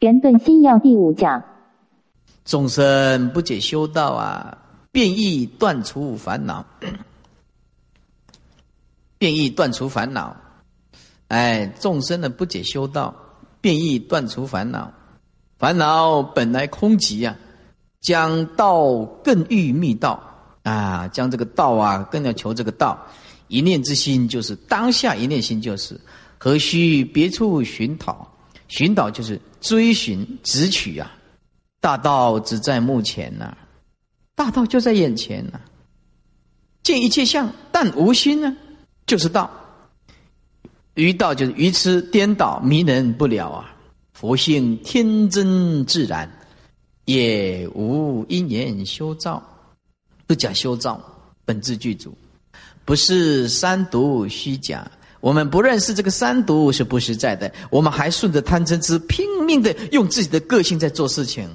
圆顿心要第五讲，众生不解修道啊，便意断除烦恼，便意断除烦恼。哎，众生的不解修道，便意断除烦恼。烦恼本来空寂呀，将道更欲密道啊，将这个道啊，更要求这个道。一念之心就是当下一念心就是，何须别处寻讨？寻讨就是追寻、直取啊！大道只在目前呐，大道就在眼前呐。见一切相，但无心呢，就是道。愚道就是愚痴颠倒、迷人不了啊！佛性天真自然，也无因缘修造，不假修造，本自具足，不是三毒虚假。我们不认识这个三毒是不实在的，我们还顺着贪嗔痴拼命的用自己的个性在做事情，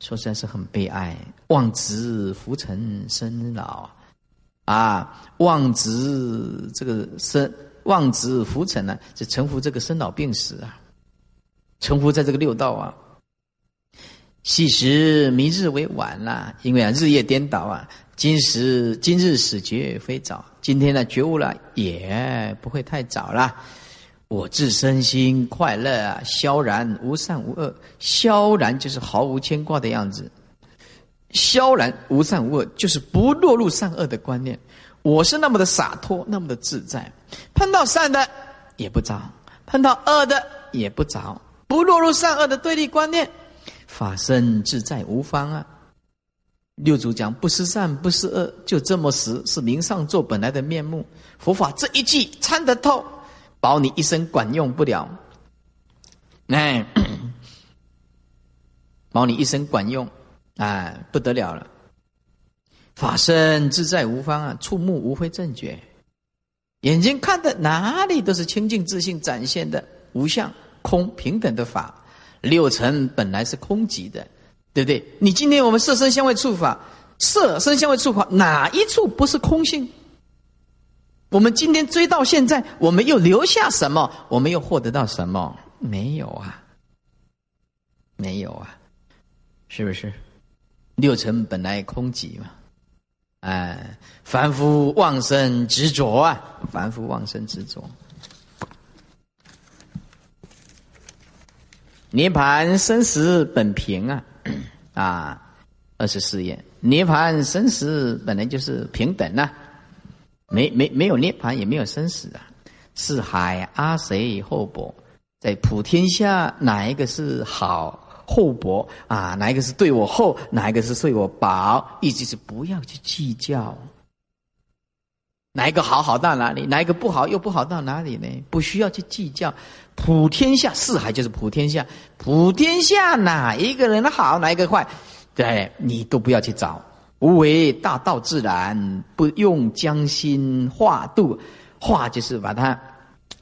说实在是很悲哀。望子浮沉生老，啊，望子这个生望子浮沉呢，就沉浮这个生老病死啊，沉浮在这个六道啊。昔时明日为晚啦，因为啊日夜颠倒啊。今时今日始觉非早，今天呢觉悟了也不会太早了。我自身心快乐啊，萧然无善无恶，萧然就是毫无牵挂的样子，萧然无善无恶就是不落入善恶的观念。我是那么的洒脱，那么的自在，碰到善的也不着，碰到恶的也不着，不落入善恶的对立观念，法身自在无方啊。六祖讲不是善不是恶，就这么实，是明上座本来的面目。佛法这一句参得透，保你一生管用不了。哎，保你一生管用，哎，不得了了。法身自在无方啊，触目无非正觉，眼睛看的哪里都是清净自信展现的无相空平等的法。六尘本来是空寂的。对不对？你今天我们色身相位触法，色身相位触法哪一处不是空性？我们今天追到现在，我们又留下什么？我们又获得到什么？没有啊，没有啊，是不是？六尘本来空寂嘛，哎，凡夫妄生执着啊，凡夫妄生执着，涅盘生死本平啊。啊，二十四页，涅槃生死本来就是平等呐，没没没有涅槃也没有生死啊。四海阿谁厚薄，在普天下哪一个是好厚薄啊？哪一个是对我厚？哪一个是对我薄？一直是不要去计较，哪一个好好到哪里？哪一个不好又不好到哪里呢？不需要去计较。普天下四海就是普天下，普天下哪一个人的好，哪一个坏，对你都不要去找。无为大道自然，不用将心化度，化就是把它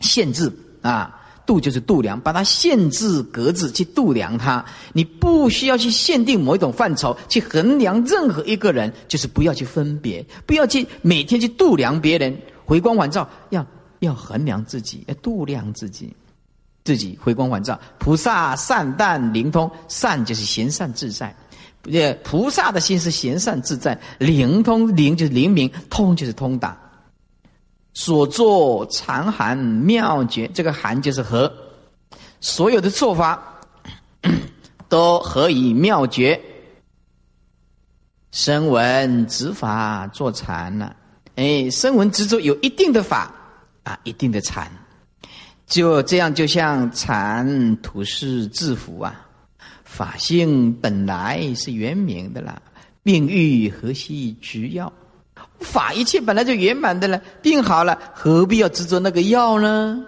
限制啊，度就是度量，把它限制格子去度量它。你不需要去限定某一种范畴去衡量任何一个人，就是不要去分别，不要去每天去度量别人，回光返照，要要衡量自己，要度量自己。自己回光返照，菩萨善淡灵通，善就是贤善自在，呃，菩萨的心是贤善自在，灵通灵就是灵明，通就是通达。所作常含妙绝，这个含就是和，所有的做法 都合以妙绝。声闻执法做禅了，哎，声闻执着有一定的法啊，一定的禅。就这样，就像禅土是自福啊，法性本来是圆明的啦，病愈何须执药？法一切本来就圆满的了，病好了，何必要执着那个药呢？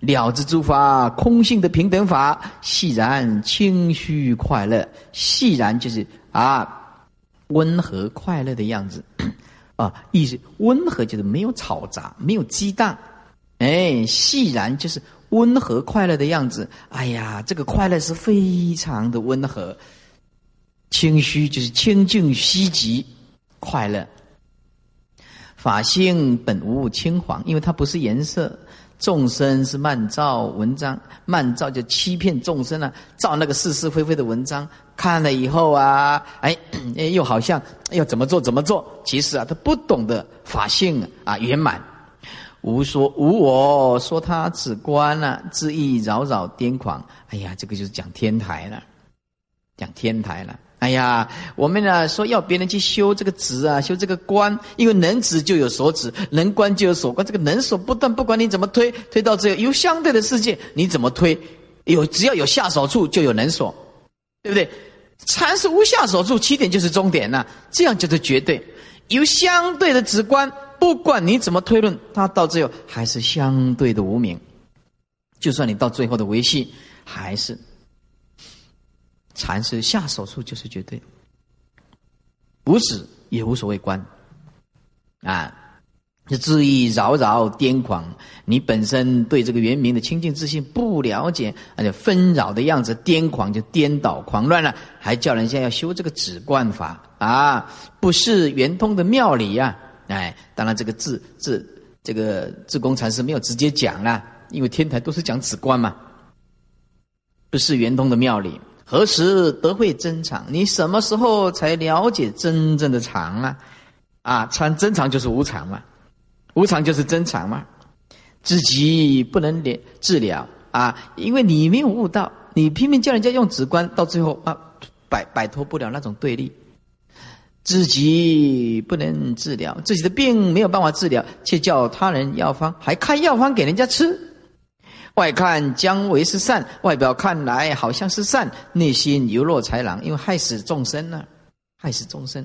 了知诸法空性的平等法，细然清虚快乐，细然就是啊，温和快乐的样子 啊，意思温和就是没有吵杂，没有激荡。哎，细然就是温和快乐的样子。哎呀，这个快乐是非常的温和。清虚就是清净稀极快乐。法性本无青黄，因为它不是颜色，众生是慢造文章，慢造就欺骗众生啊，造那个是是非非的文章，看了以后啊，哎，又好像要怎么做怎么做，其实啊，他不懂得法性啊圆满，无说无我说他只观啊，自意扰扰癫狂，哎呀，这个就是讲天台了，讲天台了。哎呀，我们呢说要别人去修这个执啊，修这个观，因为能执就有所执，能观就有所观。这个能所不断，不管你怎么推，推到最后有相对的世界，你怎么推，有只要有下手处就有能所，对不对？禅是无下手处，起点就是终点呐，这样就是绝对。有相对的直观，不管你怎么推论，它到最后还是相对的无名。就算你到最后的维系，还是。禅师下手处就是绝对，无止也无所谓观，啊，是恣意扰扰癫狂。你本身对这个原名的清净自信不了解，而且纷扰的样子，癫狂就颠倒狂乱了，还叫人家要修这个止观法啊，不是圆通的妙理呀！哎，当然这个自自这个自公禅师没有直接讲啦，因为天台都是讲止观嘛，不是圆通的妙理。何时得会真常？你什么时候才了解真正的常啊？啊，常真常就是无常嘛，无常就是真常嘛。自己不能连治疗啊，因为你没有悟道，你拼命叫人家用直观，到最后啊，摆摆脱不了那种对立。自己不能治疗自己的病，没有办法治疗，却叫他人药方，还开药方给人家吃。外看将为是善，外表看来好像是善，内心犹若豺狼，因为害死众生呢，害死众生。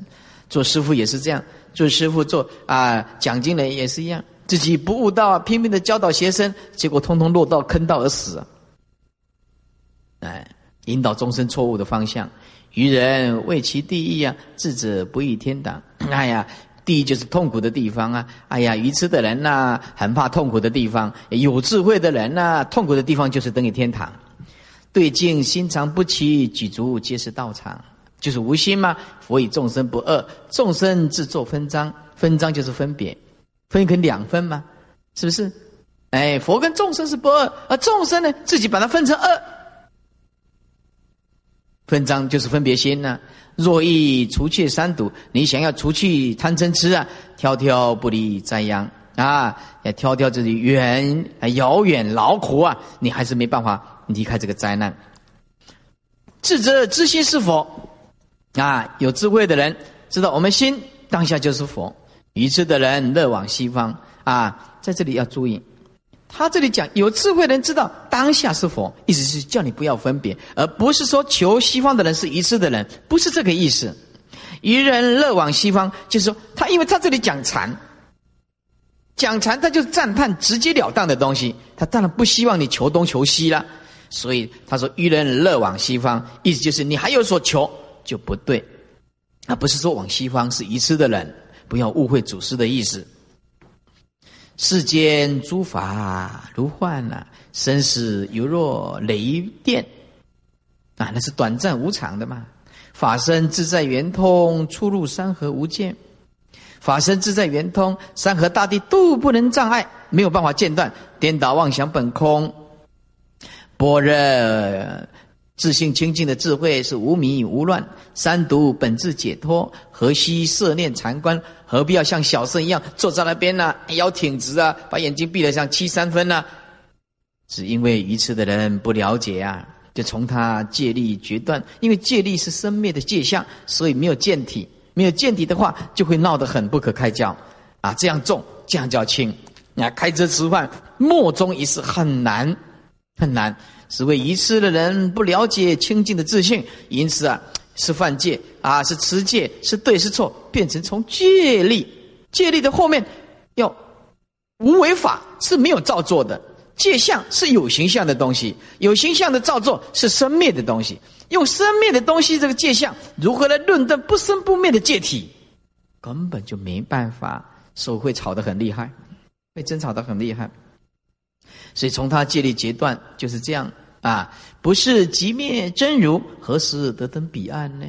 做师傅也是这样，做师傅做啊讲经人也是一样，自己不悟道，拼命的教导学生，结果通通落到坑道而死。哎，引导众生错误的方向，愚人为其第一啊，智者不易天堂。哎呀。第一就是痛苦的地方啊！哎呀，愚痴的人呐，很怕痛苦的地方；有智慧的人呐，痛苦的地方就是等于天堂。对境心常不齐，举足皆是道场，就是无心嘛。佛以众生不二，众生自作分章，分章就是分别，分成两分嘛，是不是？哎，佛跟众生是不二，而众生呢，自己把它分成二，分章就是分别心呢。若欲除去三毒，你想要除去贪嗔痴啊，挑挑不离灾殃啊，要挑挑这里远遥远劳苦啊，你还是没办法离开这个灾难。智者知心是佛啊，有智慧的人知道我们心当下就是佛，愚痴的人乐往西方啊，在这里要注意。他这里讲有智慧的人知道当下是佛，意思是叫你不要分别，而不是说求西方的人是愚痴的人，不是这个意思。愚人乐往西方，就是说他因为他这里讲禅，讲禅他就赞叹直截了当的东西，他当然不希望你求东求西了，所以他说愚人乐往西方，意思就是你还有所求就不对，而不是说往西方是愚痴的人，不要误会祖师的意思。世间诸法如幻呐，生死犹若雷电，啊，那是短暂无常的嘛。法身自在圆通，出入山河无间。法身自在圆通，山河大地都不能障碍，没有办法间断。颠倒妄想本空，般若自性清净的智慧是无迷无乱。三毒本质解脱，何须摄念禅观？何必要像小圣一样坐在那边呢？腰挺直啊，把眼睛闭得像七三分呢？只因为愚痴的人不了解啊，就从他借力决断。因为借力是生灭的界相，所以没有见体。没有见体的话，就会闹得很不可开交啊！这样重，这样叫轻。啊，开车吃饭，莫衷一是很难，很难。是为愚痴的人不了解清净的自信，因此啊。是犯戒啊，是持戒，是对是错，变成从戒力，戒力的后面要无为法是没有造作的，戒相是有形象的东西，有形象的造作是生灭的东西，用生灭的东西这个戒相如何来论断不生不灭的戒体，根本就没办法，手会吵得很厉害，会争吵得很厉害，所以从他戒力截断就是这样。啊，不是极灭真如，何时得登彼岸呢？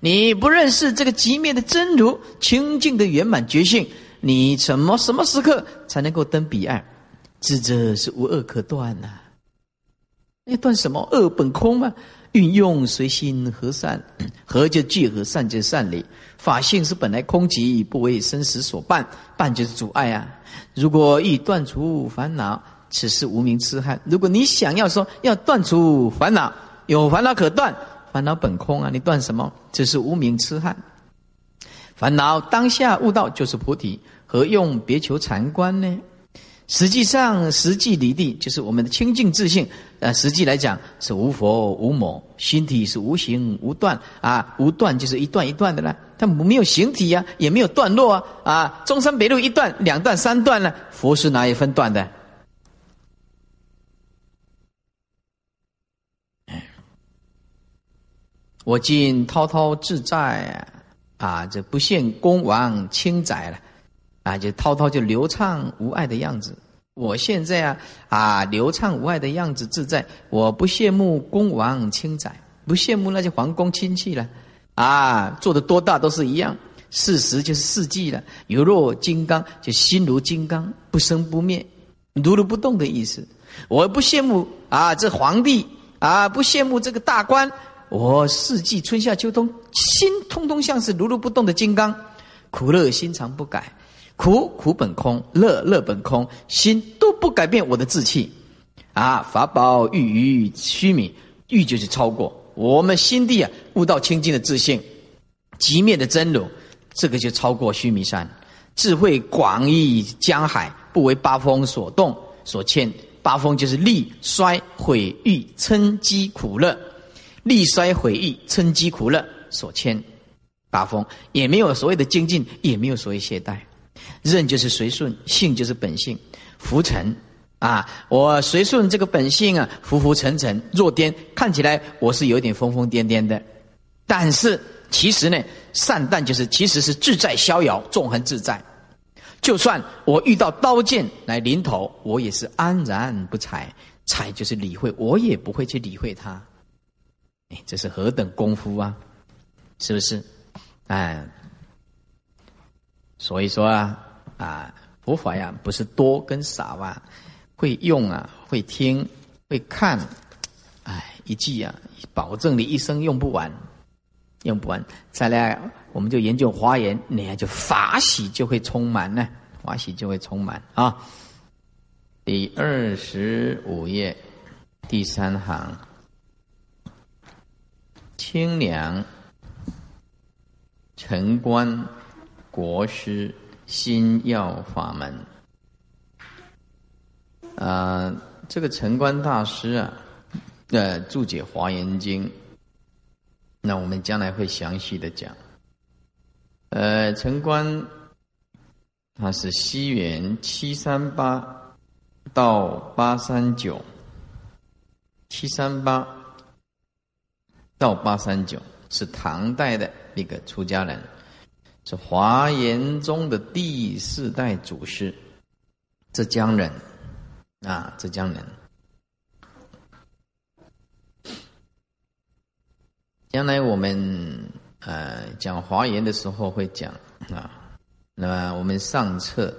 你不认识这个极灭的真如清净的圆满觉性，你什么什么时刻才能够登彼岸？智者是无恶可断呐。那断什么？恶本空嘛。运用随心和善，和就聚合，善就善理。法性是本来空寂，不为生死所绊，绊就是阻碍啊。如果欲断除烦恼，此是无名痴汉。如果你想要说要断除烦恼，有烦恼可断，烦恼本空啊，你断什么？这是无名痴汉。烦恼当下悟道就是菩提，何用别求禅观呢？实际上，实际离地就是我们的清净自信。呃，实际来讲是无佛无魔，心体是无形无断啊，无断就是一段一段的啦。它没有形体呀，也没有段落啊啊！中山北路一段、两段、三段呢？佛是哪一分段的？我今滔滔自在啊，这不羡公王轻载了。啊，就滔滔就流畅无碍的样子。我现在啊啊，流畅无碍的样子自在。我不羡慕公王轻载，不羡慕那些皇宫亲戚了。啊，做的多大都是一样。事实就是四季了。有若金刚，就心如金刚，不生不灭，如如不动的意思。我不羡慕啊，这皇帝啊，不羡慕这个大官。我四季春夏秋冬，心通通像是如如不动的金刚，苦乐心常不改。苦苦本空，乐乐本空，心都不改变我的志气，啊！法宝欲于虚名，欲就是超过我们心地啊，悟道清净的自信，极灭的真如，这个就超过须弥山，智慧广益江海，不为八风所动所牵。八风就是力衰毁誉嗔饥苦乐，力衰毁誉嗔饥苦乐所牵。八风也没有所谓的精进，也没有所谓懈怠。任就是随顺，性就是本性，浮沉啊！我随顺这个本性啊，浮浮沉沉，若颠，看起来我是有点疯疯癫癫的，但是其实呢，善淡就是其实是自在逍遥，纵横自在。就算我遇到刀剑来临头，我也是安然不睬，睬就是理会，我也不会去理会他。哎，这是何等功夫啊！是不是？哎。所以说啊，啊，佛法呀，不是多跟少啊，会用啊，会听，会看，哎，一记啊，保证你一生用不完，用不完。再来，我们就研究华严，你看就法喜就会充满呢，法喜就会充满啊。第二十五页第三行，清凉晨观。国师心要法门，啊，这个陈观大师啊，呃，注解华严经，那我们将来会详细的讲。呃，陈观他是西元七三八到八三九，七三八到八三九是唐代的一个出家人。是华严宗的第四代祖师，浙江人，啊，浙江人。将来我们呃讲华严的时候会讲啊，那么我们上册，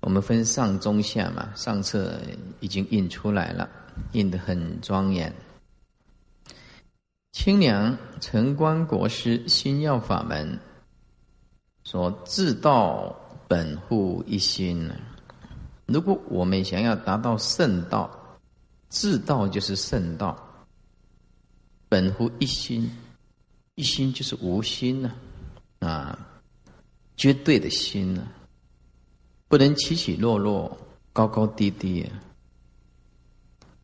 我们分上中下嘛，上册已经印出来了，印的很庄严。清凉城关国师心要法门。说自道本乎一心？如果我们想要达到圣道，自道就是圣道。本乎一心，一心就是无心呢，啊，绝对的心呢，不能起起落落，高高低低。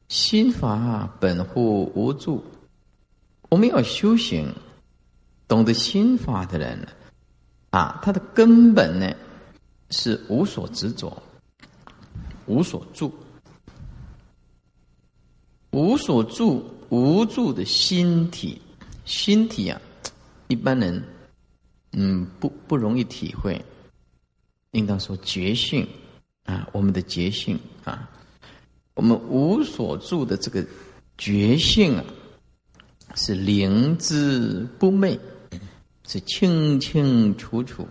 心法本乎无助，我们要修行，懂得心法的人。啊，他的根本呢是无所执着，无所住，无所住无住的心体，心体啊，一般人嗯不不容易体会，应当说觉性啊，我们的觉性啊，我们无所住的这个觉性啊，是灵之不昧。是清清楚楚，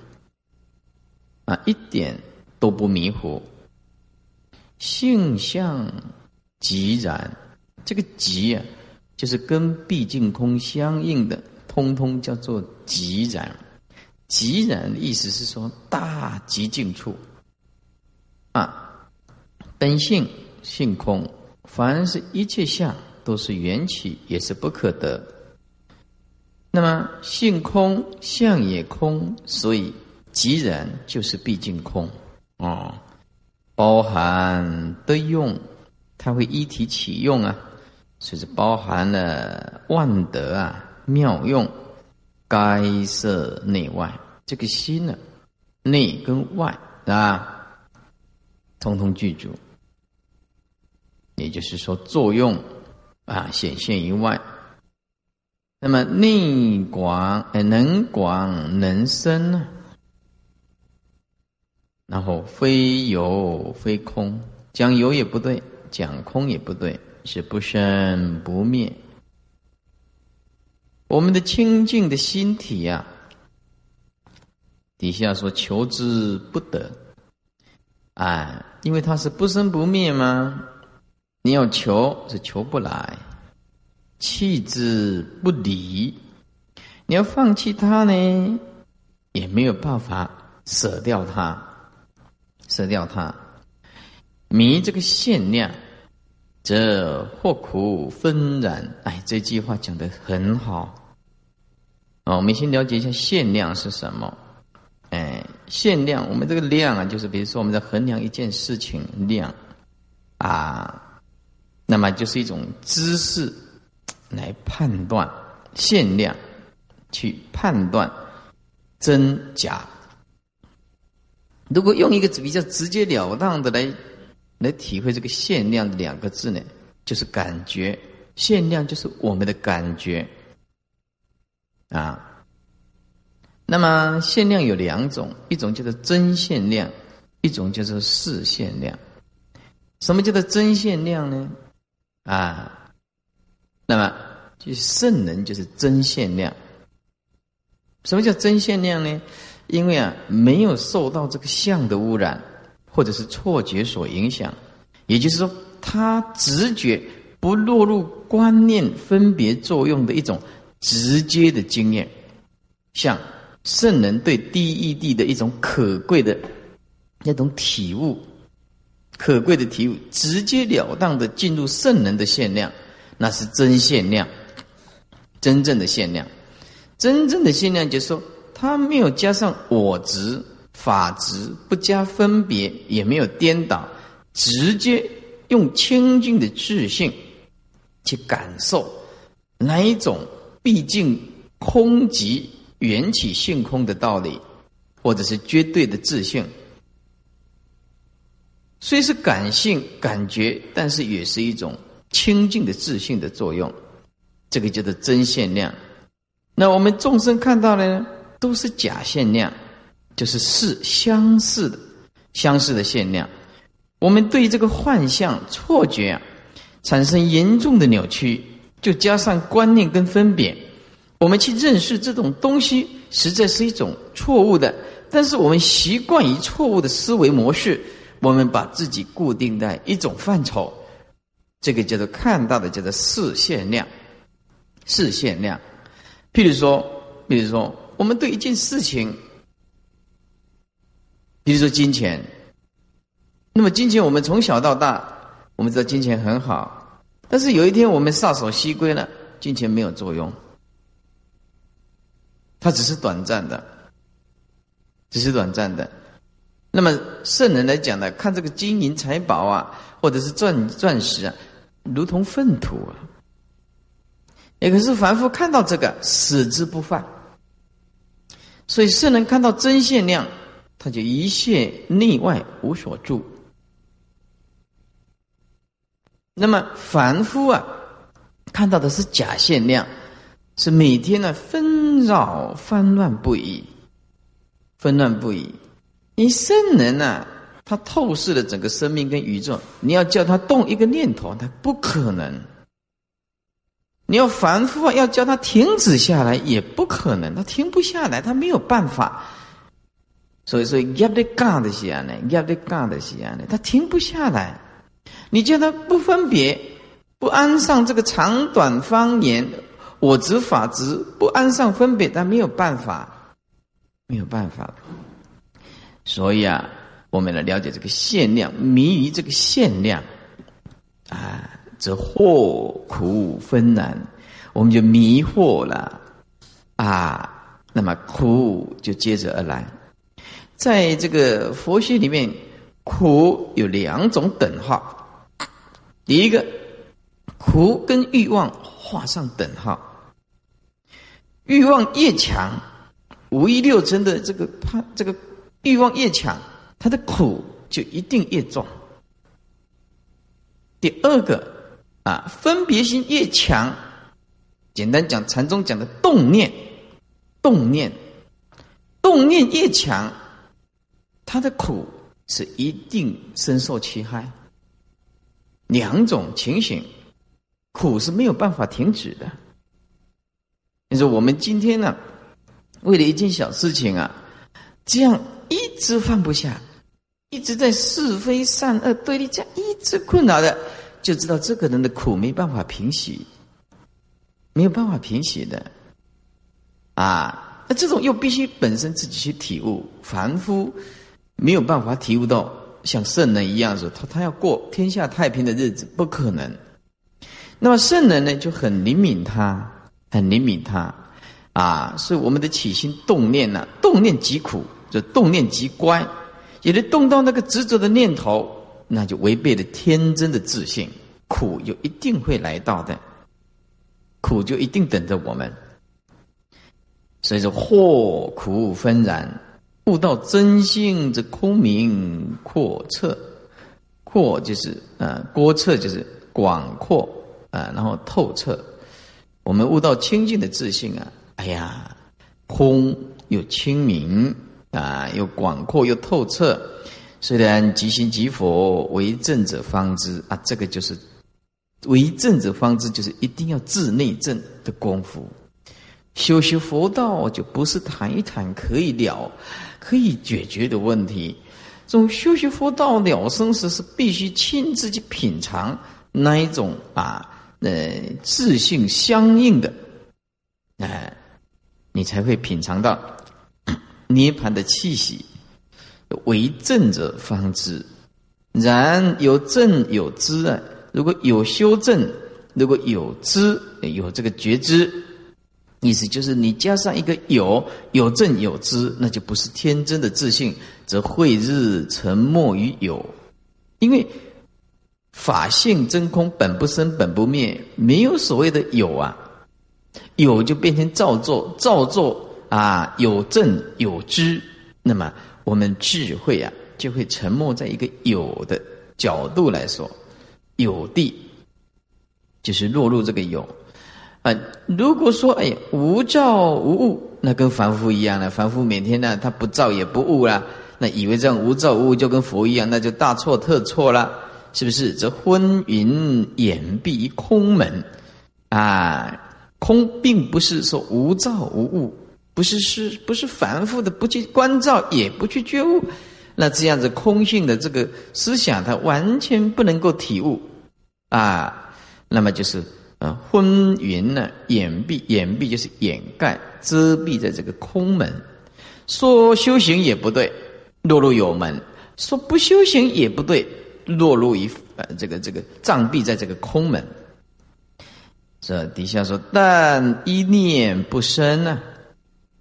啊，一点都不迷糊。性相即然，这个即啊，就是跟毕竟空相应的，通通叫做即然。即然的意思是说大极境处啊，本性性空，凡是一切相都是缘起，也是不可得。那么性空，相也空，所以即然就是毕竟空哦。包含的用，它会一体起用啊，所以是包含了万德啊妙用，该色内外，这个心呢，内跟外啊，通通具足。也就是说，作用啊显现于外。那么内广，能广能深呢？然后非有非空，讲有也不对，讲空也不对，是不生不灭。我们的清净的心体呀，底下说求之不得，啊，因为它是不生不灭吗？你要求是求不来，弃之不离，你要放弃它呢，也没有办法舍掉它。舍掉它，迷这个限量，则祸苦纷然。哎，这句话讲的很好。哦，我们先了解一下限量是什么。哎，限量，我们这个量啊，就是比如说我们在衡量一件事情量啊，那么就是一种知识来判断限量，去判断真假。如果用一个比较直截了当的来来体会这个限量的两个字呢，就是感觉限量就是我们的感觉啊。那么限量有两种，一种叫做真限量，一种叫做事限量。什么叫做真限量呢？啊，那么就圣人就是真限量。什么叫真限量呢？因为啊，没有受到这个相的污染，或者是错觉所影响，也就是说，他直觉不落入观念分别作用的一种直接的经验，像圣人对第一义谛的一种可贵的那种体悟，可贵的体悟，直截了当的进入圣人的限量，那是真限量，真正的限量，真正的限量就是说。他没有加上我执、法执，不加分别，也没有颠倒，直接用清净的自信去感受哪一种毕竟空即缘起性空的道理，或者是绝对的自信。虽是感性感觉，但是也是一种清净的自信的作用。这个叫做真限量。那我们众生看到了呢？都是假限量，就是似相似的、相似的限量。我们对这个幻象、错觉啊，产生严重的扭曲，就加上观念跟分别，我们去认识这种东西，实在是一种错误的。但是我们习惯于错误的思维模式，我们把自己固定在一种范畴，这个叫做看到的叫做视限量，视限量。譬如说，比如说。我们对一件事情，比如说金钱，那么金钱我们从小到大，我们知道金钱很好，但是有一天我们撒手西归了，金钱没有作用，它只是短暂的，只是短暂的。那么圣人来讲呢，看这个金银财宝啊，或者是钻钻石啊，如同粪土啊，也可是凡夫看到这个，死之不犯。所以圣人看到真限量，他就一切内外无所住。那么凡夫啊，看到的是假限量，是每天呢纷扰纷乱不已，纷乱不已。你圣人呢，他透视了整个生命跟宇宙，你要叫他动一个念头，他不可能。你要反复，要叫他停止下来也不可能，他停不下来，他没有办法。所以说，压力干的是啊呢，压力干的是啊呢，他停不下来。你叫他不分别，不安上这个长短方言，我执法执，不安上分别，他没有办法，没有办法。所以啊，我们来了解这个限量，迷于这个限量，啊，则祸苦纷难，我们就迷惑了，啊，那么苦就接着而来。在这个佛学里面，苦有两种等号，第一个，苦跟欲望画上等号，欲望越强，五欲六尘的这个怕这个。欲望越强，他的苦就一定越重。第二个啊，分别心越强，简单讲，禅宗讲的动念，动念，动念越强，他的苦是一定深受其害。两种情形，苦是没有办法停止的。你说我们今天呢，为了一件小事情啊，这样。一直放不下，一直在是非善恶对立这样一直困扰的，就知道这个人的苦没办法平息，没有办法平息的，啊，那这种又必须本身自己去体悟，凡夫没有办法体悟到像圣人一样说他他要过天下太平的日子，不可能。那么圣人呢就很灵敏，他很灵敏，他啊，所以我们的起心动念呢，动念即苦。就动念即乖，也得动到那个执着的念头，那就违背了天真的自信，苦就一定会来到的，苦就一定等着我们。所以说，祸苦纷然，悟到真性之空明阔彻，阔就是呃，郭彻就是广阔啊，然后透彻。我们悟到清净的自信啊，哎呀，空又清明。啊，又广阔又透彻，虽然即心即佛为正者方知啊，这个就是为正者方知，就是一定要自内正的功夫。修习佛道就不是谈一谈可以了、可以解决的问题。这种修习佛道了生死，是必须亲自去品尝那一种啊，呃，自性相应的，哎，你才会品尝到。涅盘的气息，为正者方知。然有正有知啊，如果有修正，如果有知，有这个觉知，意思就是你加上一个有，有正有知，那就不是天真的自信，则慧日沉没于有。因为法性真空，本不生，本不灭，没有所谓的有啊，有就变成造作，造作。啊，有正有知，那么我们智慧啊，就会沉没在一个有的角度来说，有地就是落入这个有啊。如果说哎呀无照无物，那跟凡夫一样了。凡夫每天呢，他不照也不悟啦，那以为这样无照无物就跟佛一样，那就大错特错了，是不是？这昏云掩蔽空门啊，空并不是说无照无物。不是是不是凡夫的不去关照，也不去觉悟，那这样子空性的这个思想，它完全不能够体悟啊。那么就是啊，昏云呢，掩蔽掩蔽就是掩盖遮蔽在这个空门。说修行也不对，落入有门；说不修行也不对，落入于呃这个这个障蔽在这个空门。这底下说，但一念不生呢？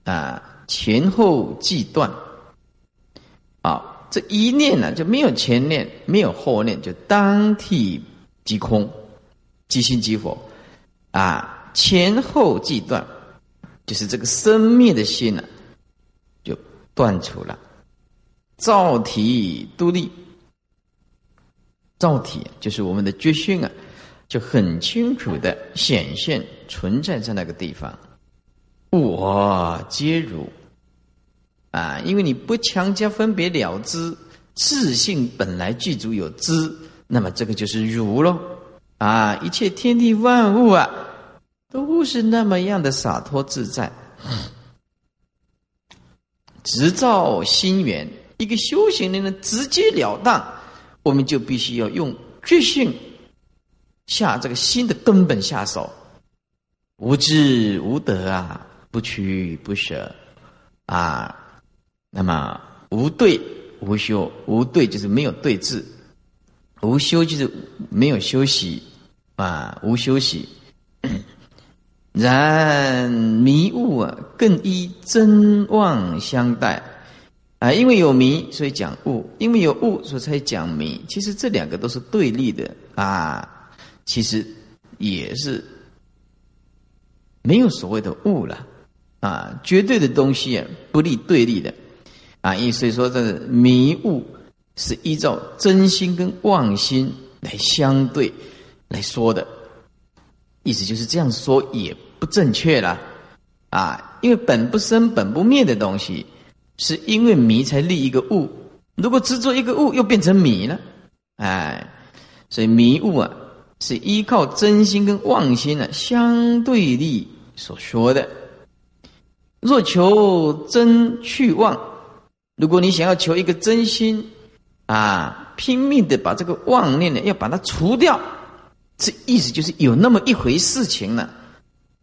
啊前后即断，啊，这一念呢就没有前念，没有后念，就当体即空，即心即佛，啊，前后即断，就是这个生灭的心呢，就断除了，造体独立，造体就是我们的觉性啊，就很清楚的显现存在在那个地方。我皆如啊，因为你不强加分别了知，自性本来具足有知，那么这个就是如喽啊！一切天地万物啊，都是那么样的洒脱自在，直照心源。一个修行的人直截了当，我们就必须要用决性下这个心的根本下手，无智无德啊，不屈不舍啊，那么无对无修，无对就是没有对峙，无修就是没有休息啊，无休息。然迷雾啊，更依真妄相待啊！因为有迷，所以讲悟；因为有悟，所以才讲迷。其实这两个都是对立的啊！其实也是没有所谓的悟了啊！绝对的东西啊，不立对立的啊！意思说，这个迷雾是依照真心跟妄心来相对来说的。意思就是这样说也不正确了，啊，因为本不生本不灭的东西，是因为迷才立一个物。如果执着一个物，又变成迷了，哎，所以迷雾啊，是依靠真心跟妄心呢相对立所说的。若求真去妄，如果你想要求一个真心，啊，拼命的把这个妄念呢，要把它除掉。这意思就是有那么一回事情呢，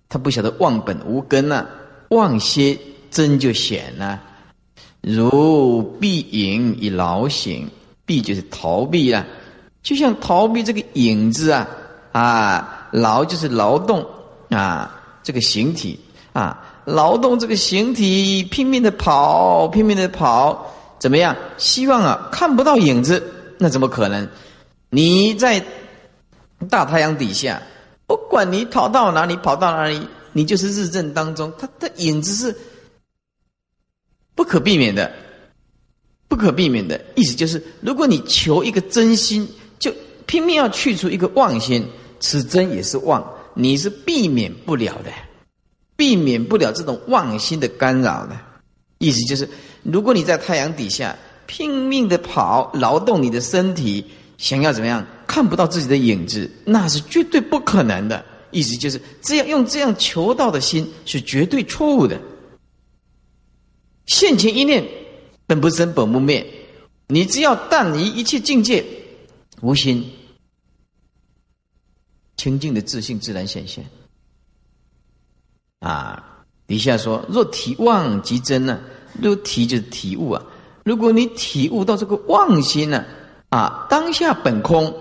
他不晓得忘本无根呐，忘些真就显了。如避影以劳形，避就是逃避啊，就像逃避这个影子啊啊，劳就是劳动啊，这个形体啊，劳动这个形体拼命的跑，拼命的跑，怎么样？希望啊看不到影子，那怎么可能？你在。大太阳底下，不管你跑到哪里，跑到哪里，你就是日正当中，它的影子是不可避免的，不可避免的意思就是，如果你求一个真心，就拼命要去除一个妄心，此真也是妄，你是避免不了的，避免不了这种妄心的干扰的。意思就是，如果你在太阳底下拼命的跑，劳动你的身体。想要怎么样看不到自己的影子，那是绝对不可能的。意思就是这样用这样求道的心是绝对错误的。现前一念本不生本不灭，你只要淡离一切境界，无心清净的自信自然显现。啊，底下说若体妄即真呢？若体就是体悟啊。如果你体悟到这个妄心呢？啊，当下本空，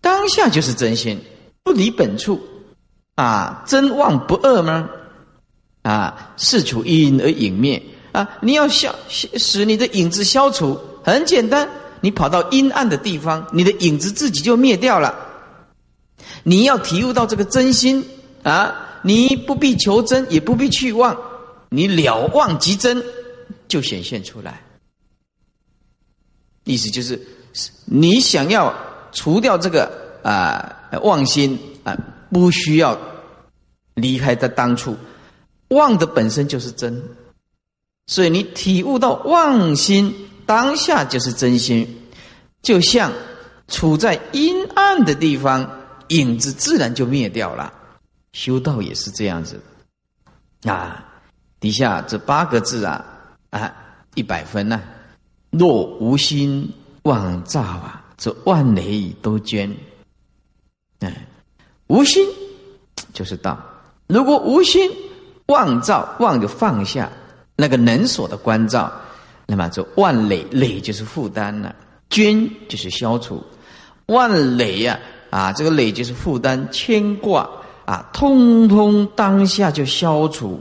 当下就是真心，不离本处，啊，真妄不二吗？啊，是处因而隐灭啊！你要消使你的影子消除，很简单，你跑到阴暗的地方，你的影子自己就灭掉了。你要体悟到这个真心啊，你不必求真，也不必去妄，你了妄即真，就显现出来。意思就是。你想要除掉这个啊妄心啊，不需要离开的当初，妄的本身就是真，所以你体悟到妄心当下就是真心，就像处在阴暗的地方，影子自然就灭掉了。修道也是这样子啊，底下这八个字啊啊一百分呢，若无心。妄造啊，这万雷都捐。哎，无心 就是道。如果无心妄造，妄就放下那个能所的关照，那么这万累累就是负担了，捐就是消除。万累呀啊，这个累就是负担牵挂啊，通通当下就消除。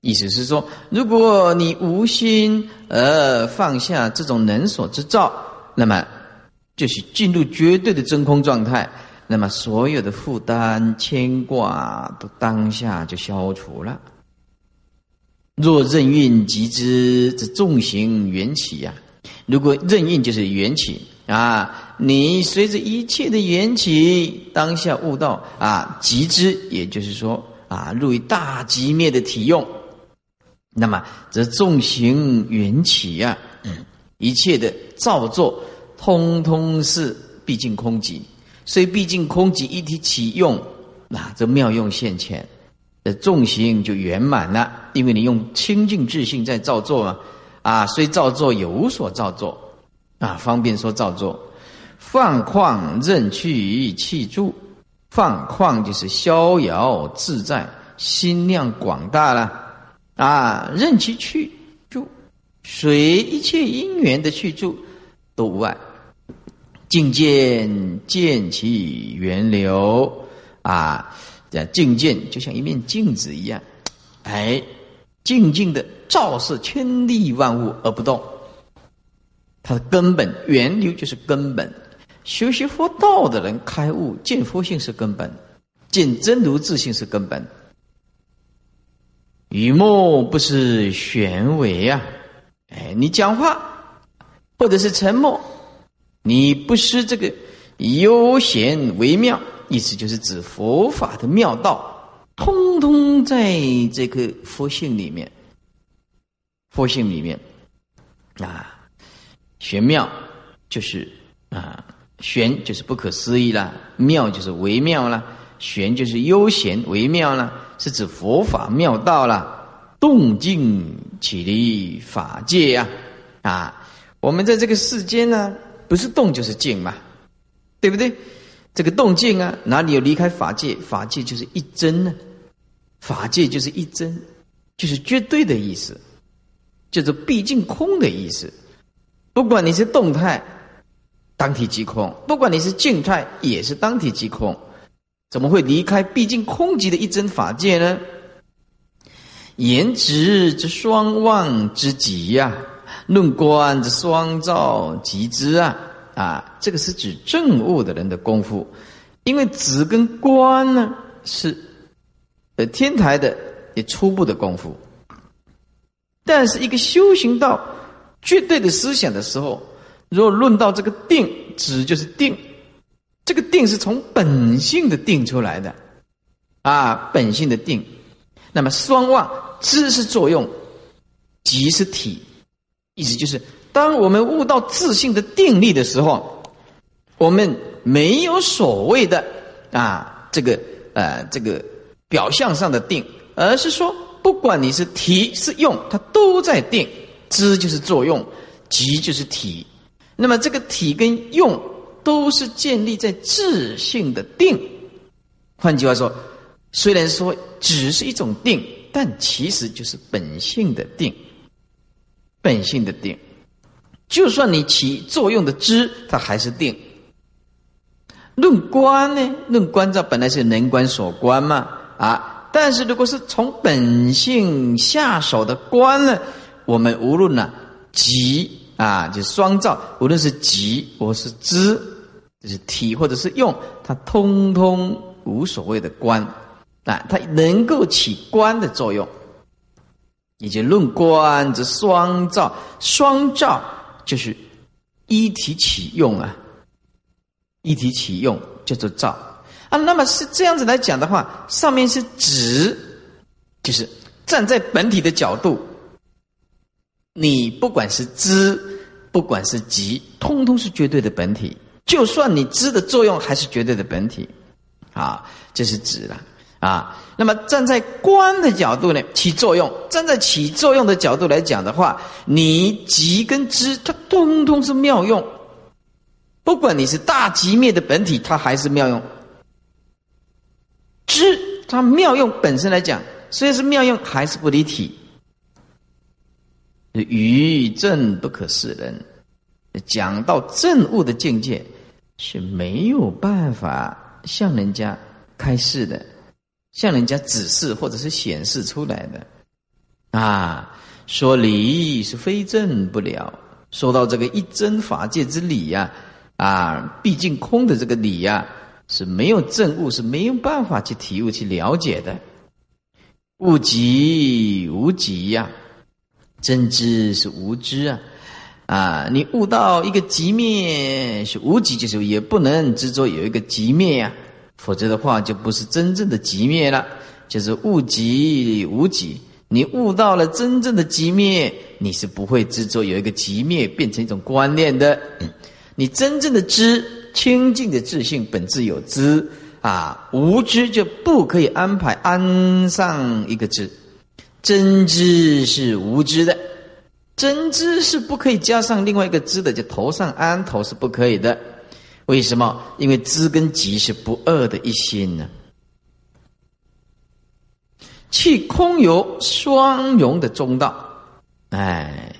意思是说，如果你无心而放下这种能所之照，那么就是进入绝对的真空状态，那么所有的负担牵挂都当下就消除了。若任运即知，这重行缘起呀。如果任运就是缘起啊，你随着一切的缘起，当下悟道啊，即知，也就是说啊，入于大极灭的体用。那么，这重行缘起呀，一切的造作，通通是毕竟空寂，所以毕竟空寂一体起用，那这妙用现前，这重行就圆满了。因为你用清净自性在造作嘛，啊，虽造作有所造作，啊，方便说造作。放旷任去气住，放旷就是逍遥自在，心量广大了啊，任其去住，随一切因缘的去住都无碍。境见见其源流啊，这境见就像一面镜子一样，哎，静静的照射千地万物而不动。它的根本源流就是根本。修习佛道的人开悟见佛性是根本，见真如自性是根本。语默不是玄为啊，哎，你讲话或者是沉默。你不失这个悠闲微妙，意思就是指佛法的妙道，通通在这个佛性里面。佛性里面啊，玄妙就是啊，玄就是不可思议啦，妙就是微妙啦，玄就是悠闲微妙啦，是指佛法妙道啦，动静起离法界呀啊，我们在这个世间呢。不是动就是静嘛，对不对？这个动静啊，哪里有离开法界？法界就是一真呢，法界就是一真，就是绝对的意思，叫做毕竟空的意思。不管你是动态，当体即空；不管你是静态，也是当体即空。怎么会离开毕竟空寂的一真法界呢？言之之双望之极呀。论观之双照即之啊啊，这个是指正悟的人的功夫，因为子跟观呢是呃天台的也初步的功夫，但是一个修行到绝对的思想的时候，如果论到这个定，指就是定，这个定是从本性的定出来的啊，本性的定，那么双望知是作用，即是体。意思就是，当我们悟到自信的定力的时候，我们没有所谓的啊，这个呃，这个表象上的定，而是说，不管你是体是用，它都在定。知就是作用，即就是体。那么这个体跟用都是建立在自性的定。换句话说，虽然说只是一种定，但其实就是本性的定。本性的定，就算你起作用的知，它还是定。论观呢？论观照本来是能观所观嘛，啊！但是如果是从本性下手的观呢，我们无论呢极啊，就双照，无论是极或是知，就是体或者是用，它通通无所谓的观啊，它能够起观的作用。以及论观之双照，双照就是一体启用啊，一体启用叫做照啊。那么是这样子来讲的话，上面是指，就是站在本体的角度，你不管是知，不管是集，通通是绝对的本体。就算你知的作用还是绝对的本体，啊，这是指了。啊，那么站在观的角度呢，起作用；站在起作用的角度来讲的话，你极跟知，它通通是妙用。不管你是大极灭的本体，它还是妙用。知它妙用本身来讲，虽然是妙用，还是不离体。愚正不可示人，讲到正悟的境界是没有办法向人家开示的。向人家指示或者是显示出来的，啊，说理是非正不了。说到这个一真法界之理呀，啊，毕竟空的这个理呀，是没有正悟，是没有办法去体悟、去了解的。物极无极呀，真知是无知啊，啊，你悟到一个极灭是无极，就是也不能执着有一个极灭呀。否则的话，就不是真正的极灭了，就是悟极无极。你悟到了真正的极灭，你是不会执着有一个极灭变成一种观念的。你真正的知，清净的自信本自有知啊，无知就不可以安排安上一个知。真知是无知的真知是不可以加上另外一个知的，就头上安头是不可以的。为什么？因为知跟即是不二的一心呢。去空有双融的中道，哎，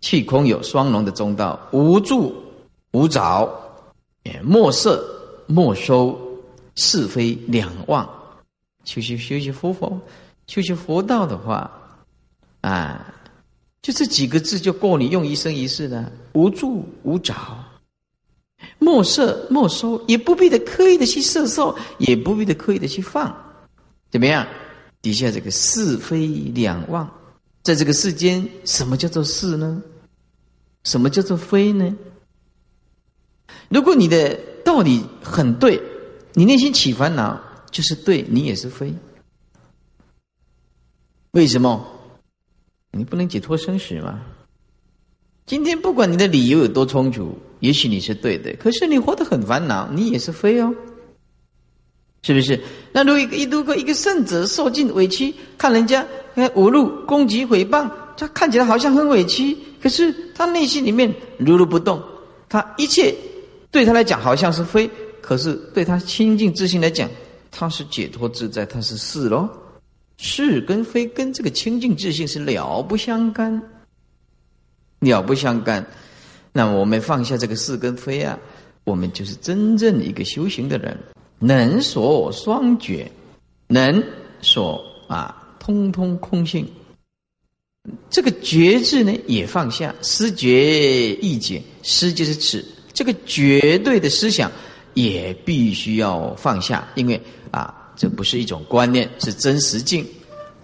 去空有双融的中道，无助无着，莫色莫收，是非两忘。修习修习佛法，修习佛道的话，啊，就这几个字就够你用一生一世的，无助无着，莫色莫收，也不必的刻意的去摄受，也不必的刻意的去放，怎么样？底下这个是非两忘，在这个世间，什么叫做是呢？什么叫做非呢？如果你的道理很对，你内心起烦恼，就是对你也是非。为什么？你不能解脱生死吗？今天不管你的理由有多充足，也许你是对的，可是你活得很烦恼，你也是非哦。是不是？那如果一如果一个圣者受尽委屈，看人家侮辱、攻击、诽谤，他看起来好像很委屈，可是他内心里面如如不动，他一切对他来讲好像是非，可是对他清净自信来讲，他是解脱自在，他是是喽。是跟非跟这个清净自信是了不相干，了不相干。那我们放下这个是跟非啊，我们就是真正一个修行的人。能所双觉，能所啊，通通空性。这个觉字呢，也放下，思觉意解，思就是指这个绝对的思想，也必须要放下，因为啊，这不是一种观念，是真实境。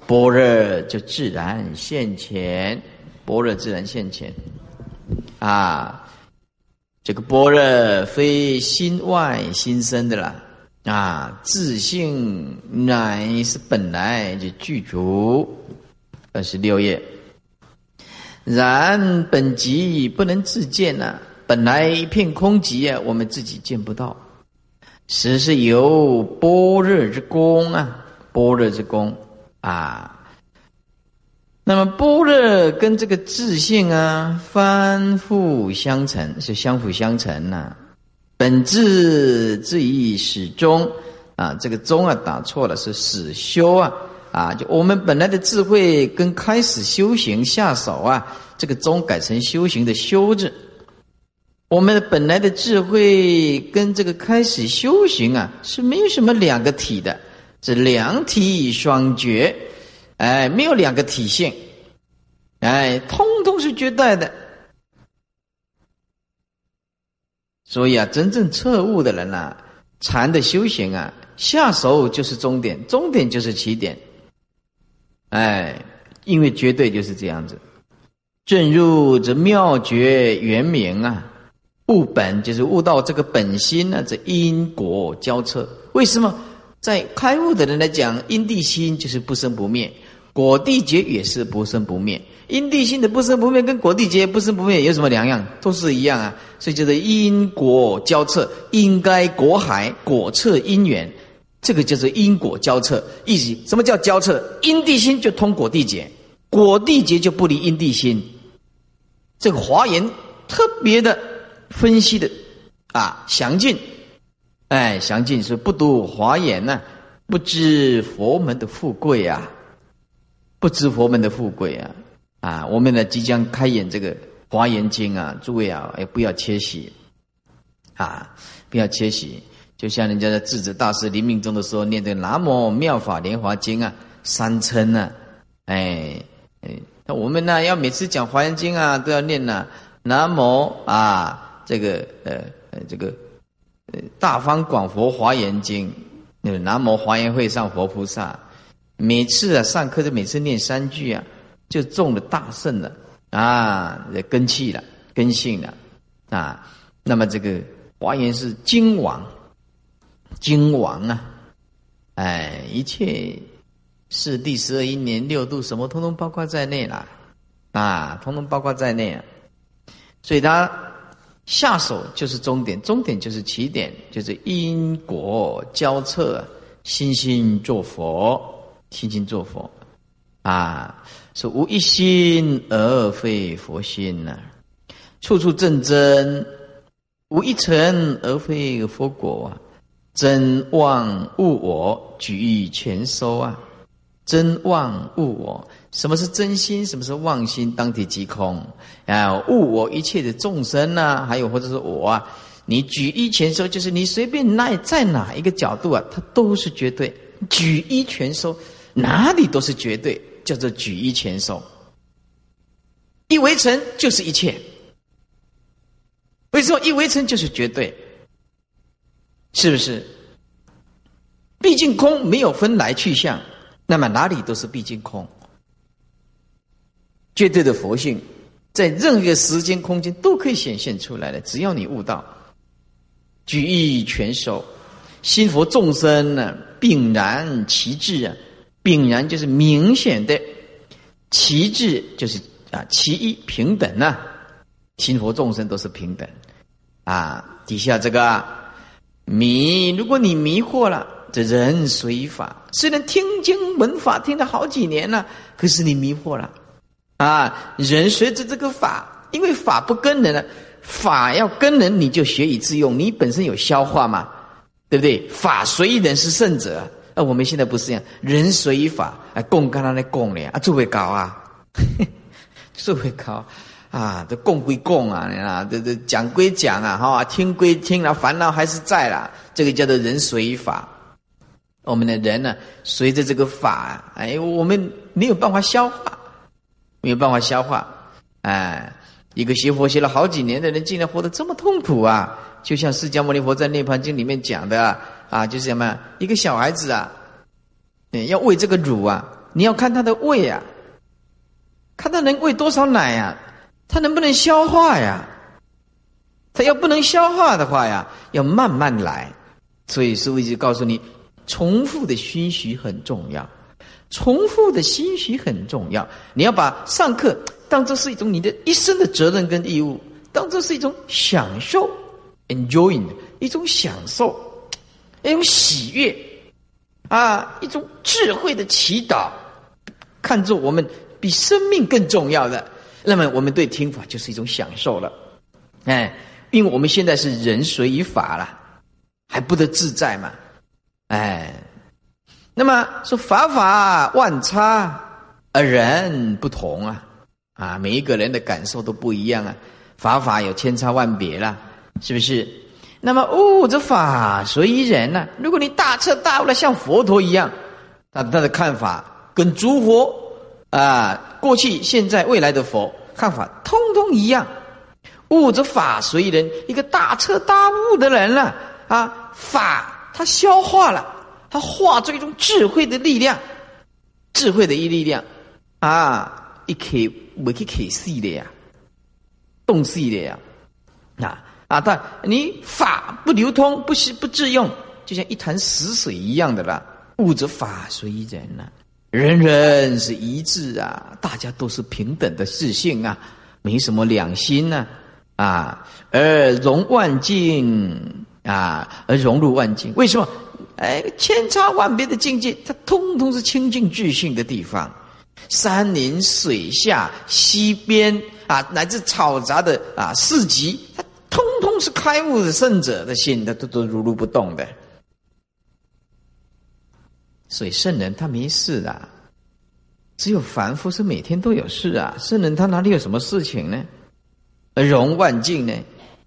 般若就自然现前，般若自然现前，啊，这个般若非心外心生的啦。啊，自性乃是本来就具足，二十六页。然本即不能自见呐，本来一片空寂啊，我们自己见不到。实是由般若之功啊，般若之功啊。那么般若跟这个自性啊，反复相成，是相辅相成呐。本质至于始终啊，这个终啊打错了，是始修啊啊！就我们本来的智慧跟开始修行下手啊，这个终改成修行的修字。我们的本来的智慧跟这个开始修行啊，是没有什么两个体的，是两体双绝，哎，没有两个体性，哎，通通是绝对的。所以啊，真正彻悟的人呐，禅的修行啊，下手就是终点，终点就是起点。哎，因为绝对就是这样子。正入这妙觉圆明啊，悟本就是悟到这个本心呢，这因果交彻。为什么在开悟的人来讲，因地心就是不生不灭，果地觉也是不生不灭。因地心的不生不灭，跟果地劫不生不灭有什么两样？都是一样啊！所以叫做因果交彻，应该果海果彻因缘，这个叫做因果交彻。意思什么叫交彻？因地心就通果地劫，果地劫就不离因地心。这个华严特别的分析的啊详尽，哎，详尽是不读华严呢，不知佛门的富贵啊，不知佛门的富贵啊。啊，我们呢即将开演这个《华严经》啊，诸位啊，也不要缺席啊，不要缺席。就像人家的智者大师临命终的时候念的《南无妙法莲华经》啊，三称呢，哎哎，那我们呢要每次讲《华严经》啊，都要念呢，南无啊，这个呃呃这个呃大方广佛华严经，那南无华严会上佛菩萨，每次啊上课就每次念三句啊。就中了大圣了啊，根气了，根性了啊。那么这个华严是经王，经王啊，哎，一切是第十二因年六度，什么通通包括在内了啊，通通包括在内啊。所以他下手就是终点，终点就是起点，就是因果交彻，心心做佛，心心做佛。啊，是无一心而非佛心呐，处处正真，无一尘而非佛果啊，真妄物我，举意全收啊，真妄物我，什么是真心？什么是妄心？当体即空啊，悟我一切的众生呐，还有或者是我啊，你举一全收，就是你随便哪在哪一个角度啊，它都是绝对，举一全收，哪里都是绝对。叫做举一全收，一围城就是一切。为什么一围城就是绝对？是不是？毕竟空没有分来去向，那么哪里都是毕竟空。绝对的佛性，在任何时间空间都可以显现出来的，只要你悟到，举一全收，心佛众生呢，并然其志啊。炳然就是明显的，其智就是啊，其一平等呐，心佛众生都是平等啊。底下这个迷，如果你迷惑了，这人随法，虽然听经闻法听了好几年了，可是你迷惑了啊。人随着这个法，因为法不跟人了，法要跟人，你就学以致用，你本身有消化嘛，对不对？法随人是圣者。那我们现在不是这样，人随法，啊，供跟他来供咧，啊，做会高啊，做会高啊，这供归供啊，你啊，这这讲归讲啊，哈，听归听了，烦恼还是在啦，这个叫做人随法。我们的人呢，随着这个法，哎，我们没有办法消化，没有办法消化，哎，一个学佛学了好几年的人，竟然活得这么痛苦啊！就像释迦牟尼佛在《涅盘经》里面讲的。啊，就是什么？一个小孩子啊，要喂这个乳啊，你要看他的胃啊，看他能喂多少奶啊，他能不能消化呀？他要不能消化的话呀，要慢慢来。所以师父一直告诉你，重复的熏习很重要，重复的熏习很重要。你要把上课当做是一种你的一生的责任跟义务，当做是一种享受，enjoying 一种享受。一种喜悦啊，一种智慧的祈祷，看作我们比生命更重要的，那么我们对听法就是一种享受了。哎，因为我们现在是人随于法了，还不得自在嘛。哎，那么说法法万差，而人不同啊，啊，每一个人的感受都不一样啊，法法有千差万别了，是不是？那么悟这法随人呢？如果你大彻大悟了像佛陀一样，他他的看法跟诸佛啊，过去、现在、未来的佛看法通通一样。悟这法随人，一个大彻大悟的人了啊，法他消化了，他化作一种智慧的力量，智慧的一力量啊，一可不可可细的呀，动细的呀，啊。啊，但你法不流通，不是不自用，就像一潭死水一样的啦。物则法随人呐，人人是一致啊，大家都是平等的自信啊，没什么两心呐啊，而融万境啊，而融入万境。为什么？哎，千差万别的境界，它通通是清净具性的地方。山林水下溪边啊，乃至嘈杂的啊市集，它。通通是开悟的圣者的心，它都都如如不动的。所以圣人他没事啊，只有凡夫是每天都有事啊。圣人他哪里有什么事情呢？而容万境呢？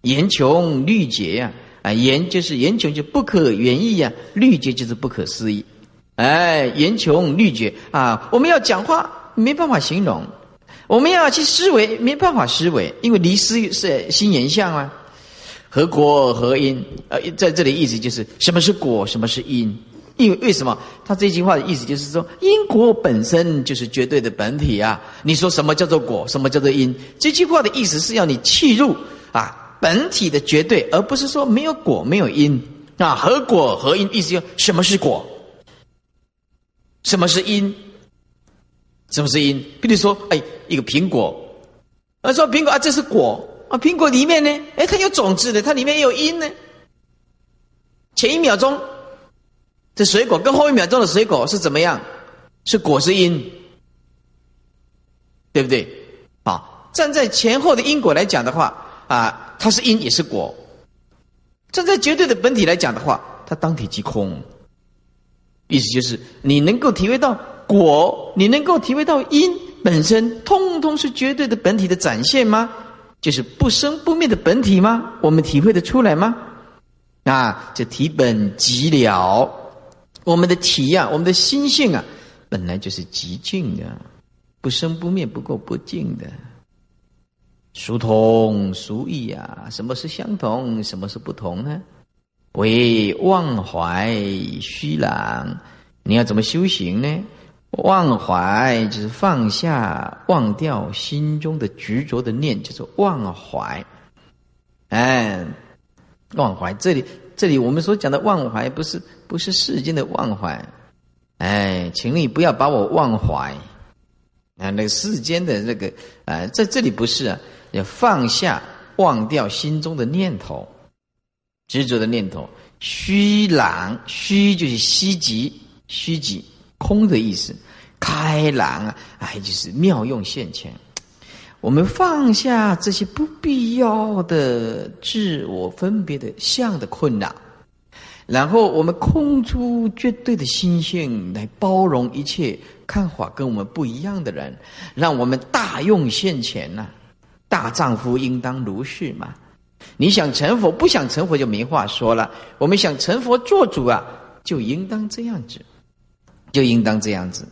言穷律竭呀！啊，言就是言穷就不可言议呀，虑绝就是不可思议。哎，言穷虑绝啊！我们要讲话没办法形容，我们要去思维没办法思维，因为离思是心言相啊。何果何因？呃，在这里意思就是什么是果，什么是因？因为为什么？他这句话的意思就是说，因果本身就是绝对的本体啊！你说什么叫做果，什么叫做因？这句话的意思是要你契入啊本体的绝对，而不是说没有果没有因啊。何果何因？意思就什么是果？什么是因？什么是因？比如说，哎，一个苹果，啊，说苹果啊，这是果。啊，苹果里面呢？哎，它有种子的，它里面也有因呢。前一秒钟，这水果跟后一秒钟的水果是怎么样？是果是因？对不对？啊，站在前后的因果来讲的话，啊，它是因也是果；站在绝对的本体来讲的话，它当体即空。意思就是，你能够体会到果，你能够体会到因本身，通通是绝对的本体的展现吗？就是不生不灭的本体吗？我们体会得出来吗？啊，这体本即了，我们的体呀，我们的心性啊，本来就是极静的，不生不灭，不垢不净的，殊通殊异啊。什么是相同？什么是不同呢？为忘怀虚然，你要怎么修行呢？忘怀就是放下、忘掉心中的执着的念，叫做忘怀。哎，忘怀，这里这里我们所讲的忘怀，不是不是世间的忘怀。哎，请你不要把我忘怀啊！那个世间的那个啊，在这里不是啊，要放下、忘掉心中的念头。执着的念头，虚朗，虚就是虚极，虚极空的意思，开朗啊，哎，就是妙用现前。我们放下这些不必要的自我分别的相的困扰，然后我们空出绝对的心性来包容一切看法跟我们不一样的人，让我们大用现前呐！大丈夫应当如是嘛。你想成佛，不想成佛就没话说了。我们想成佛做主啊，就应当这样子，就应当这样子，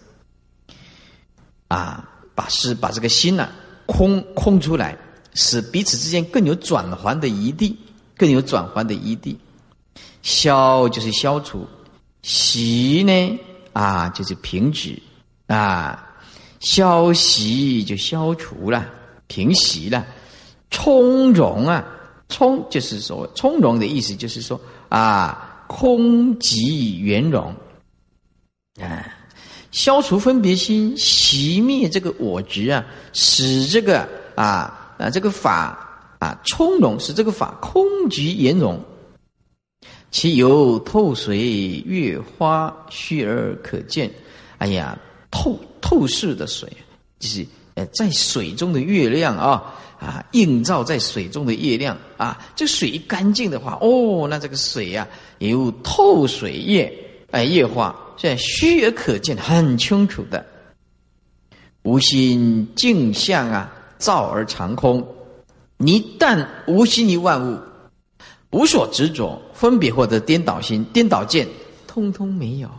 啊，把是把这个心呢空空出来，使彼此之间更有转还的余地，更有转还的余地。消就是消除，习呢啊就是平止啊，消息就消除了，平息了，从容啊。从就是说从容的意思，就是说啊，空即圆融，啊，消除分别心，熄灭这个我执啊，使这个啊啊这个法啊从容，使这个法空即圆融，其由透水月花，虚而可见。哎呀，透透视的水，就是呃在水中的月亮啊。啊，映照在水中的月亮啊，这水干净的话，哦，那这个水呀，有透水液，哎，液化，现在虚而可见，很清楚的。无心镜像啊，照而长空。你一旦无心于万物，无所执着，分别或者颠倒心、颠倒见，通通没有。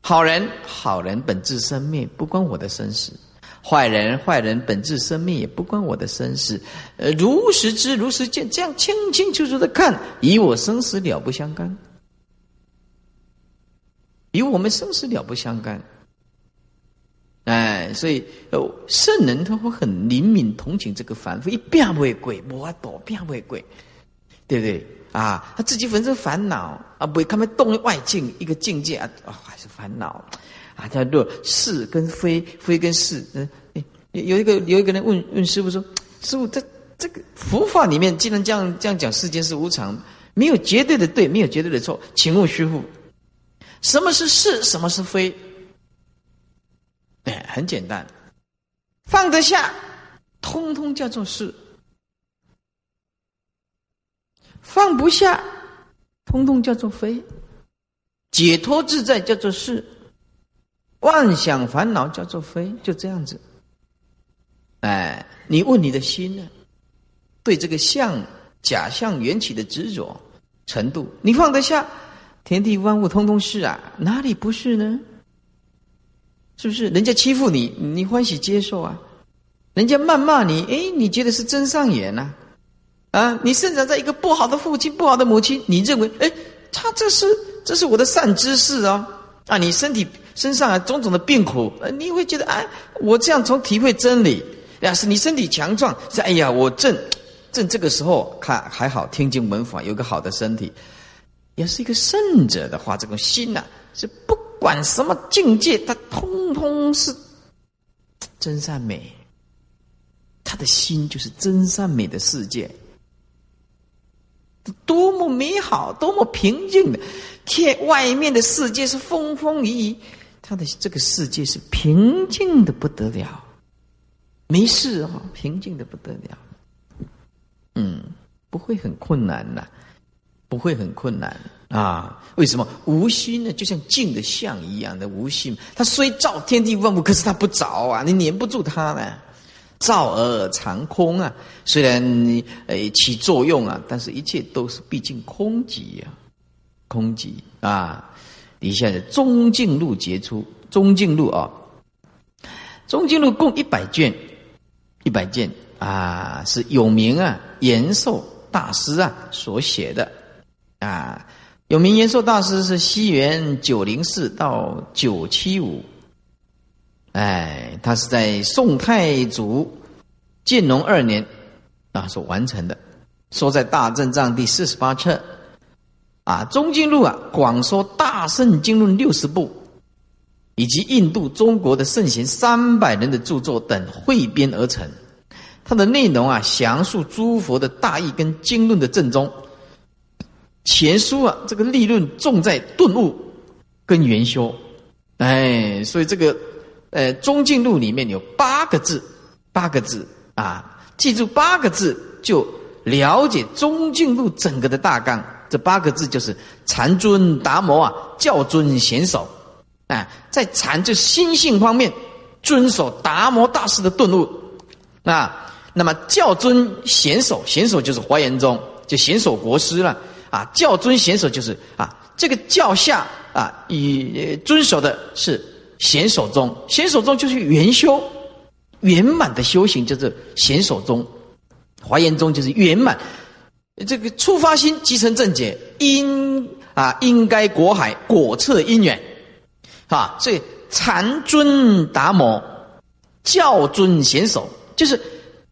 好人，好人本质生灭，不关我的生死。坏人，坏人本质生命也不关我的生死，呃，如实知，如实见，这样清清楚楚的看，与我生死了不相干，与我们生死了不相干。哎，所以，圣人他会很灵敏同情这个凡夫，一变不会鬼，我躲变不会鬼，对不对？啊，他自己本身烦恼啊，不会他们动外境一个境界啊，啊，还是烦恼。啊，叫做是跟非，非跟是。嗯，有一个有一个人问问师傅说：“师傅，这这个佛法里面，既然这样这样讲，世间是无常，没有绝对的对，没有绝对的错，请问师傅，什么是是，什么是非？”哎，很简单，放得下，通通叫做是；放不下，通通叫做非。解脱自在叫做是。妄想烦恼叫做非，就这样子。哎，你问你的心呢？对这个相、假象缘起的执着程度，你放得下？天地万物通通是啊，哪里不是呢？是不是？人家欺负你，你欢喜接受啊？人家谩骂你，哎，你觉得是真上眼呐？啊，你生长在一个不好的父亲、不好的母亲，你认为，哎，他这是这是我的善知识啊？啊，你身体。身上啊种种的病苦，你会觉得哎，我这样从体会真理，要是你身体强壮，是哎呀，我正正这个时候看还好，天经门法，有个好的身体，也是一个圣者的话，这种心呐，是不管什么境界，他通通是真善美，他的心就是真善美的世界，多么美好，多么平静的，天外面的世界是风风雨雨。他的这个世界是平静的不得了，没事哦，平静的不得了。嗯，不会很困难呐，不会很困难啊？为什么无心呢？就像静的像一样的无心，它虽照天地万物，可是它不着啊，你粘不住它呢。照而长空啊，虽然你呃起作用啊，但是一切都是毕竟空寂呀，空寂啊。底下的《中静录》杰出，《中静录》啊，《中静录》共一百卷，一百卷啊，是有名啊延寿大师啊所写的啊。有名延寿大师是西元九零四到九七五。哎，他是在宋太祖建隆二年啊所完成的，说在大正藏第四十八册啊，中经录啊，广说大圣经论六十部，以及印度、中国的圣贤三百人的著作等汇编而成。它的内容啊，详述诸佛的大义跟经论的正宗。前书啊，这个立论重在顿悟跟圆修，哎，所以这个。呃，中进录里面有八个字，八个字啊，记住八个字就了解中进路整个的大纲。这八个字就是禅尊达摩啊，教尊贤守啊，在禅就心性方面遵守达摩大师的顿悟啊。那么教尊贤守，贤守就是华严宗，就贤守国师了啊。教尊贤守就是啊，这个教下啊，以遵守的是。贤守中，贤守中就是圆修，圆满的修行就是贤守中，华严宗就是圆满。这个触发心即成正解，应啊应该果海果测因缘，啊，所以禅尊达摩，教尊贤手，就是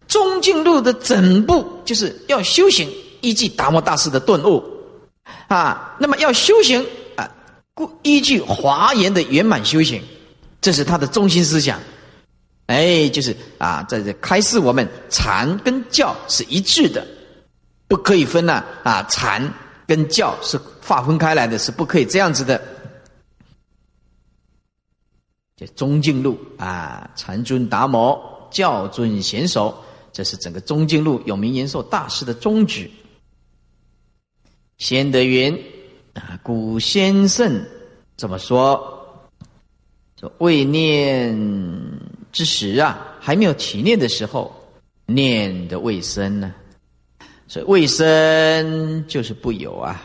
中进路的整部就是要修行，依据达摩大师的顿悟，啊，那么要修行啊，故依据华严的圆满修行。这是他的中心思想，哎，就是啊，在这开示我们禅跟教是一致的，不可以分呐啊，禅跟教是划分开来的，是不可以这样子的。这中经路啊，禅尊达摩，教尊贤首，这是整个中经路有名延寿大师的宗旨。先德云啊，古先圣怎么说？未念之时啊，还没有起念的时候，念的未生呢，所以未生就是不有啊，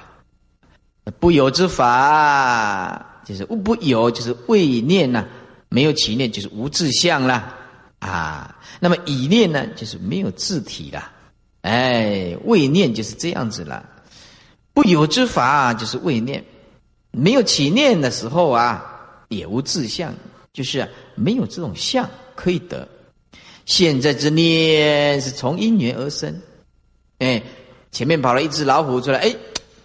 不有之法就是无不有，就是未念呐，没有起念就是无自相啦。啊，那么已念呢，就是没有字体啦，哎，未念就是这样子了，不有之法就是未念，没有起念的时候啊。也无自相，就是没有这种相可以得。现在之念是从因缘而生，哎，前面跑了一只老虎出来，哎，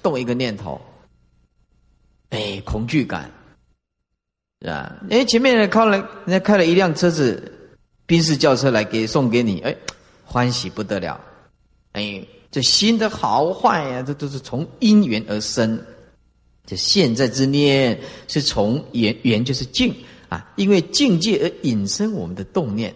动一个念头，哎，恐惧感，是吧？哎，前面人开了，人家开了一辆车子，宾士轿车来给送给你，哎，欢喜不得了，哎，这心的好坏呀，这都是从因缘而生。这现在之念是从缘缘就是境啊，因为境界而引生我们的动念。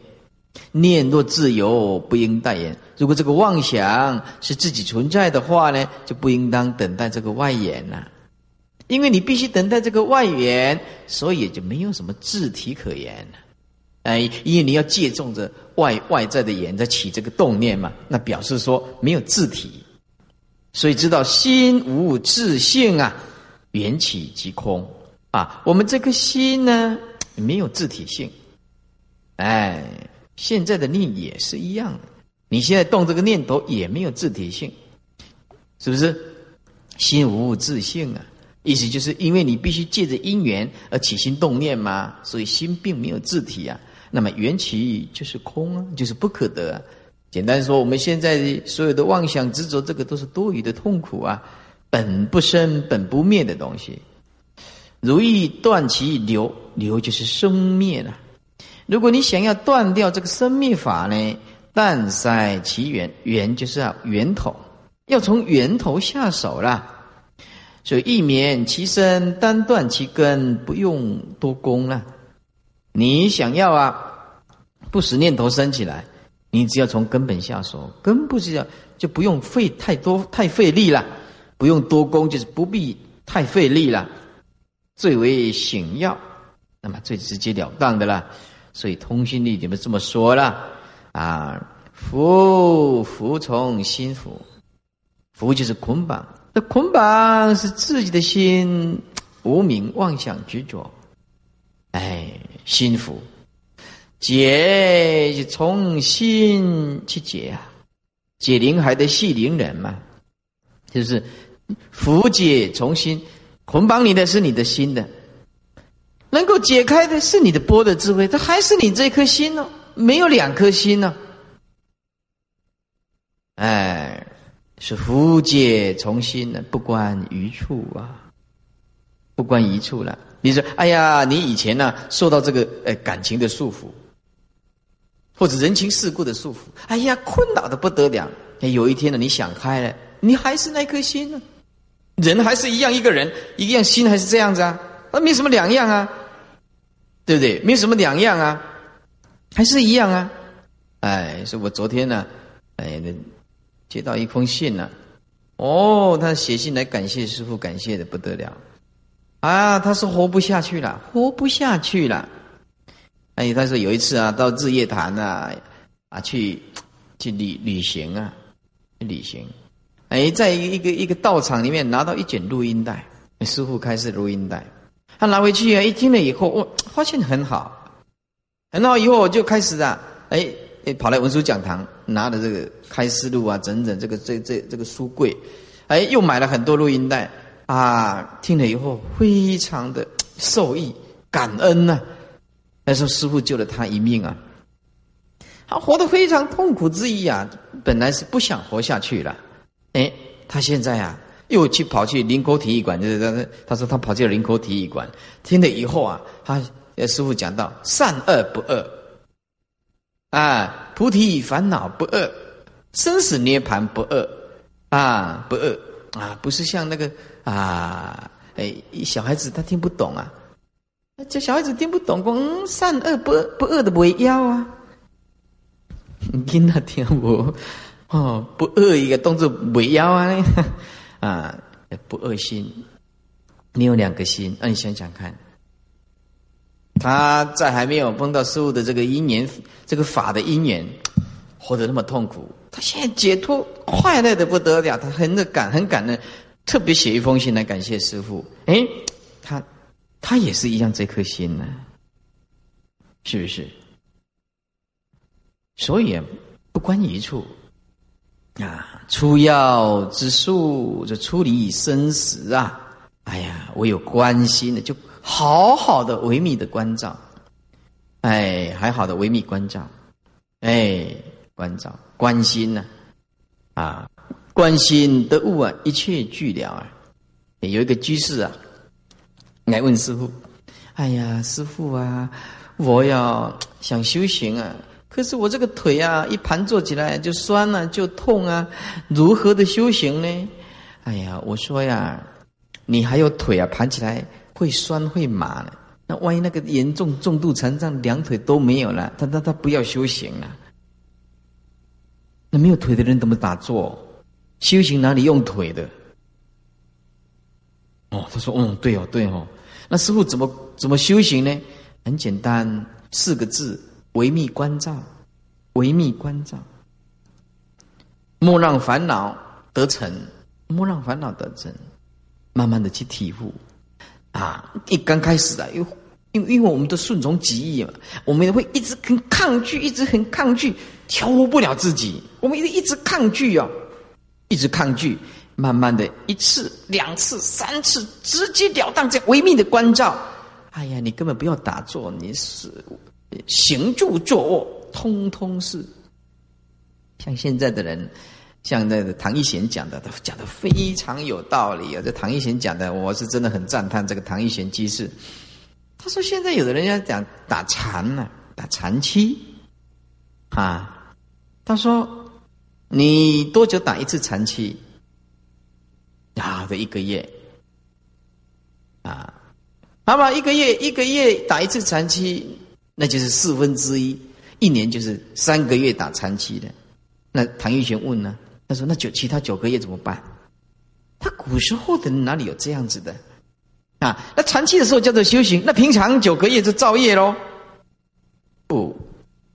念若自由，不应待言。如果这个妄想是自己存在的话呢，就不应当等待这个外缘呐。因为你必须等待这个外缘，所以也就没有什么自体可言了。哎，因为你要借重着外外在的言在起这个动念嘛，那表示说没有自体，所以知道心无自性啊。缘起即空啊！我们这颗心呢，没有自体性。哎，现在的念也是一样的。你现在动这个念头也没有自体性，是不是？心无自性啊！意思就是因为你必须借着因缘而起心动念嘛，所以心并没有自体啊。那么缘起就是空啊，就是不可得。啊简单说，我们现在所有的妄想执着，这个都是多余的痛苦啊。本不生、本不灭的东西，如意断其流，流就是生灭了。如果你想要断掉这个生灭法呢，但塞其源，源就是要源头，要从源头下手了。所以一免其身，单断其根，不用多功了。你想要啊不使念头升起来，你只要从根本下手，根不是要就不用费太多太费力了，不用多功，就是不必太费力了，最为醒要，那么最直截了当的啦。所以通心力你们这么说了啊，服服从心服，服就是捆绑，这捆绑是自己的心无名妄想执着，哎，心服。解就从心去解啊，解灵还得系灵人嘛，就是福解从心。捆绑你的是你的心的，能够解开的是你的波的智慧，这还是你这颗心呢，没有两颗心呢。哎，是福解从心的，不关一处啊，不关一处了。你说，哎呀，你以前呢受到这个呃感情的束缚。或者人情世故的束缚，哎呀，困扰的不得了。有一天呢，你想开了，你还是那颗心呢，人还是一样一个人，一样心还是这样子啊，那没什么两样啊，对不对？没什么两样啊，还是一样啊。哎，是我昨天呢，哎，接到一封信呢，哦，他写信来感谢师傅，感谢的不得了，啊，他说活不下去了，活不下去了。哎，他说有一次啊，到日月潭啊，啊去去旅旅行啊，旅行。哎，在一个一个道场里面拿到一卷录音带，师傅开始录音带，他拿回去啊，一听了以后，哦，发现很好，很好。以后我就开始啊，哎哎，跑来文殊讲堂，拿着这个开示录啊，整整这个这这这个书柜，哎，又买了很多录音带。啊，听了以后非常的受益，感恩呐。那时候师傅救了他一命啊，他活得非常痛苦之一啊，本来是不想活下去了，哎，他现在啊又去跑去林口体育馆，就是他他说他跑去林口体育馆，听了以后啊，他师傅讲到善恶不恶，啊，菩提烦恼不恶，生死涅盘不恶，啊不恶啊，不是像那个啊，哎小孩子他听不懂啊。这小孩子听不懂，讲善恶不不恶的不要啊！你那听我哦，不恶一个动作不要啊！啊，不恶心，你有两个心，那你想想看，他在还没有碰到师傅的这个因缘，这个法的因缘，活得那么痛苦，他现在解脱快乐的不得了，他很感很感恩，特别写一封信来感谢师傅。哎，他。他也是一样，这颗心呢，是不是？所以不关一处啊，出药之术，这出离生死啊！哎呀，我有关心的，就好好的维密的关照，哎，还好的维密关照，哎，关照关心呢，啊，关心得物啊，一切俱了啊！有一个居士啊。来问师傅：“哎呀，师傅啊，我要想修行啊，可是我这个腿啊，一盘坐起来就酸了，就痛啊，如何的修行呢？”哎呀，我说呀，你还有腿啊，盘起来会酸会麻的，那万一那个严重重度残障，两腿都没有了，他他他不要修行了。那没有腿的人怎么打坐？修行哪里用腿的？哦，他说：“嗯，对哦，对哦。那师傅怎么怎么修行呢？很简单，四个字：维密关照，维密关照。莫让烦恼得逞，莫让烦恼得逞，慢慢的去体悟。啊，一刚开始啊，因因因为我们都顺从己意嘛，我们会一直很抗拒，一直很抗拒，调和不了自己。我们一直一直抗拒啊，一直抗拒。”慢慢的一次、两次、三次，直截了当这样唯命的关照。哎呀，你根本不要打坐，你是行住坐卧，通通是。像现在的人，像那个唐一贤讲的，他讲的非常有道理啊。这唐一贤讲的，我是真的很赞叹这个唐一贤居士。他说，现在有的人要讲打禅呢，打禅期啊。他说，你多久打一次禅期？啊，的一个月，啊，好吧一个月一个月打一次禅期，那就是四分之一，一年就是三个月打禅期的。那唐玉贤问呢？他说：“那九其他九个月怎么办？”他古时候的人哪里有这样子的啊？那长期的时候叫做修行，那平常九个月就造业喽？不，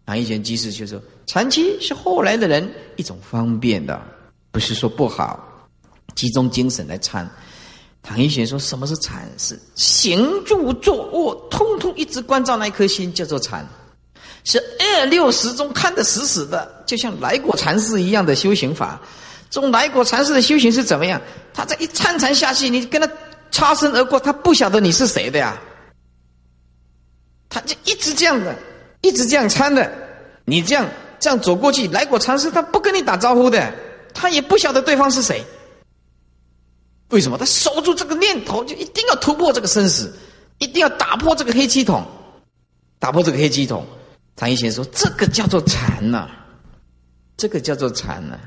唐玉贤居士就说：“长期是后来的人一种方便的，不是说不好。集中精神来参。”唐一贤说：“什么是禅？是行住坐卧，通通一直关照那一颗心，叫做禅。”是二六时中看得死死的，就像来果禅师一样的修行法。这种来果禅师的修行是怎么样？他这一参禅下去，你跟他擦身而过，他不晓得你是谁的呀。他就一直这样的，一直这样参的。你这样这样走过去，来果禅师他不跟你打招呼的，他也不晓得对方是谁。为什么？他守住这个念头，就一定要突破这个生死，一定要打破这个黑气筒，打破这个黑气筒。唐一贤说：“这个叫做禅呐，这个叫做禅呐，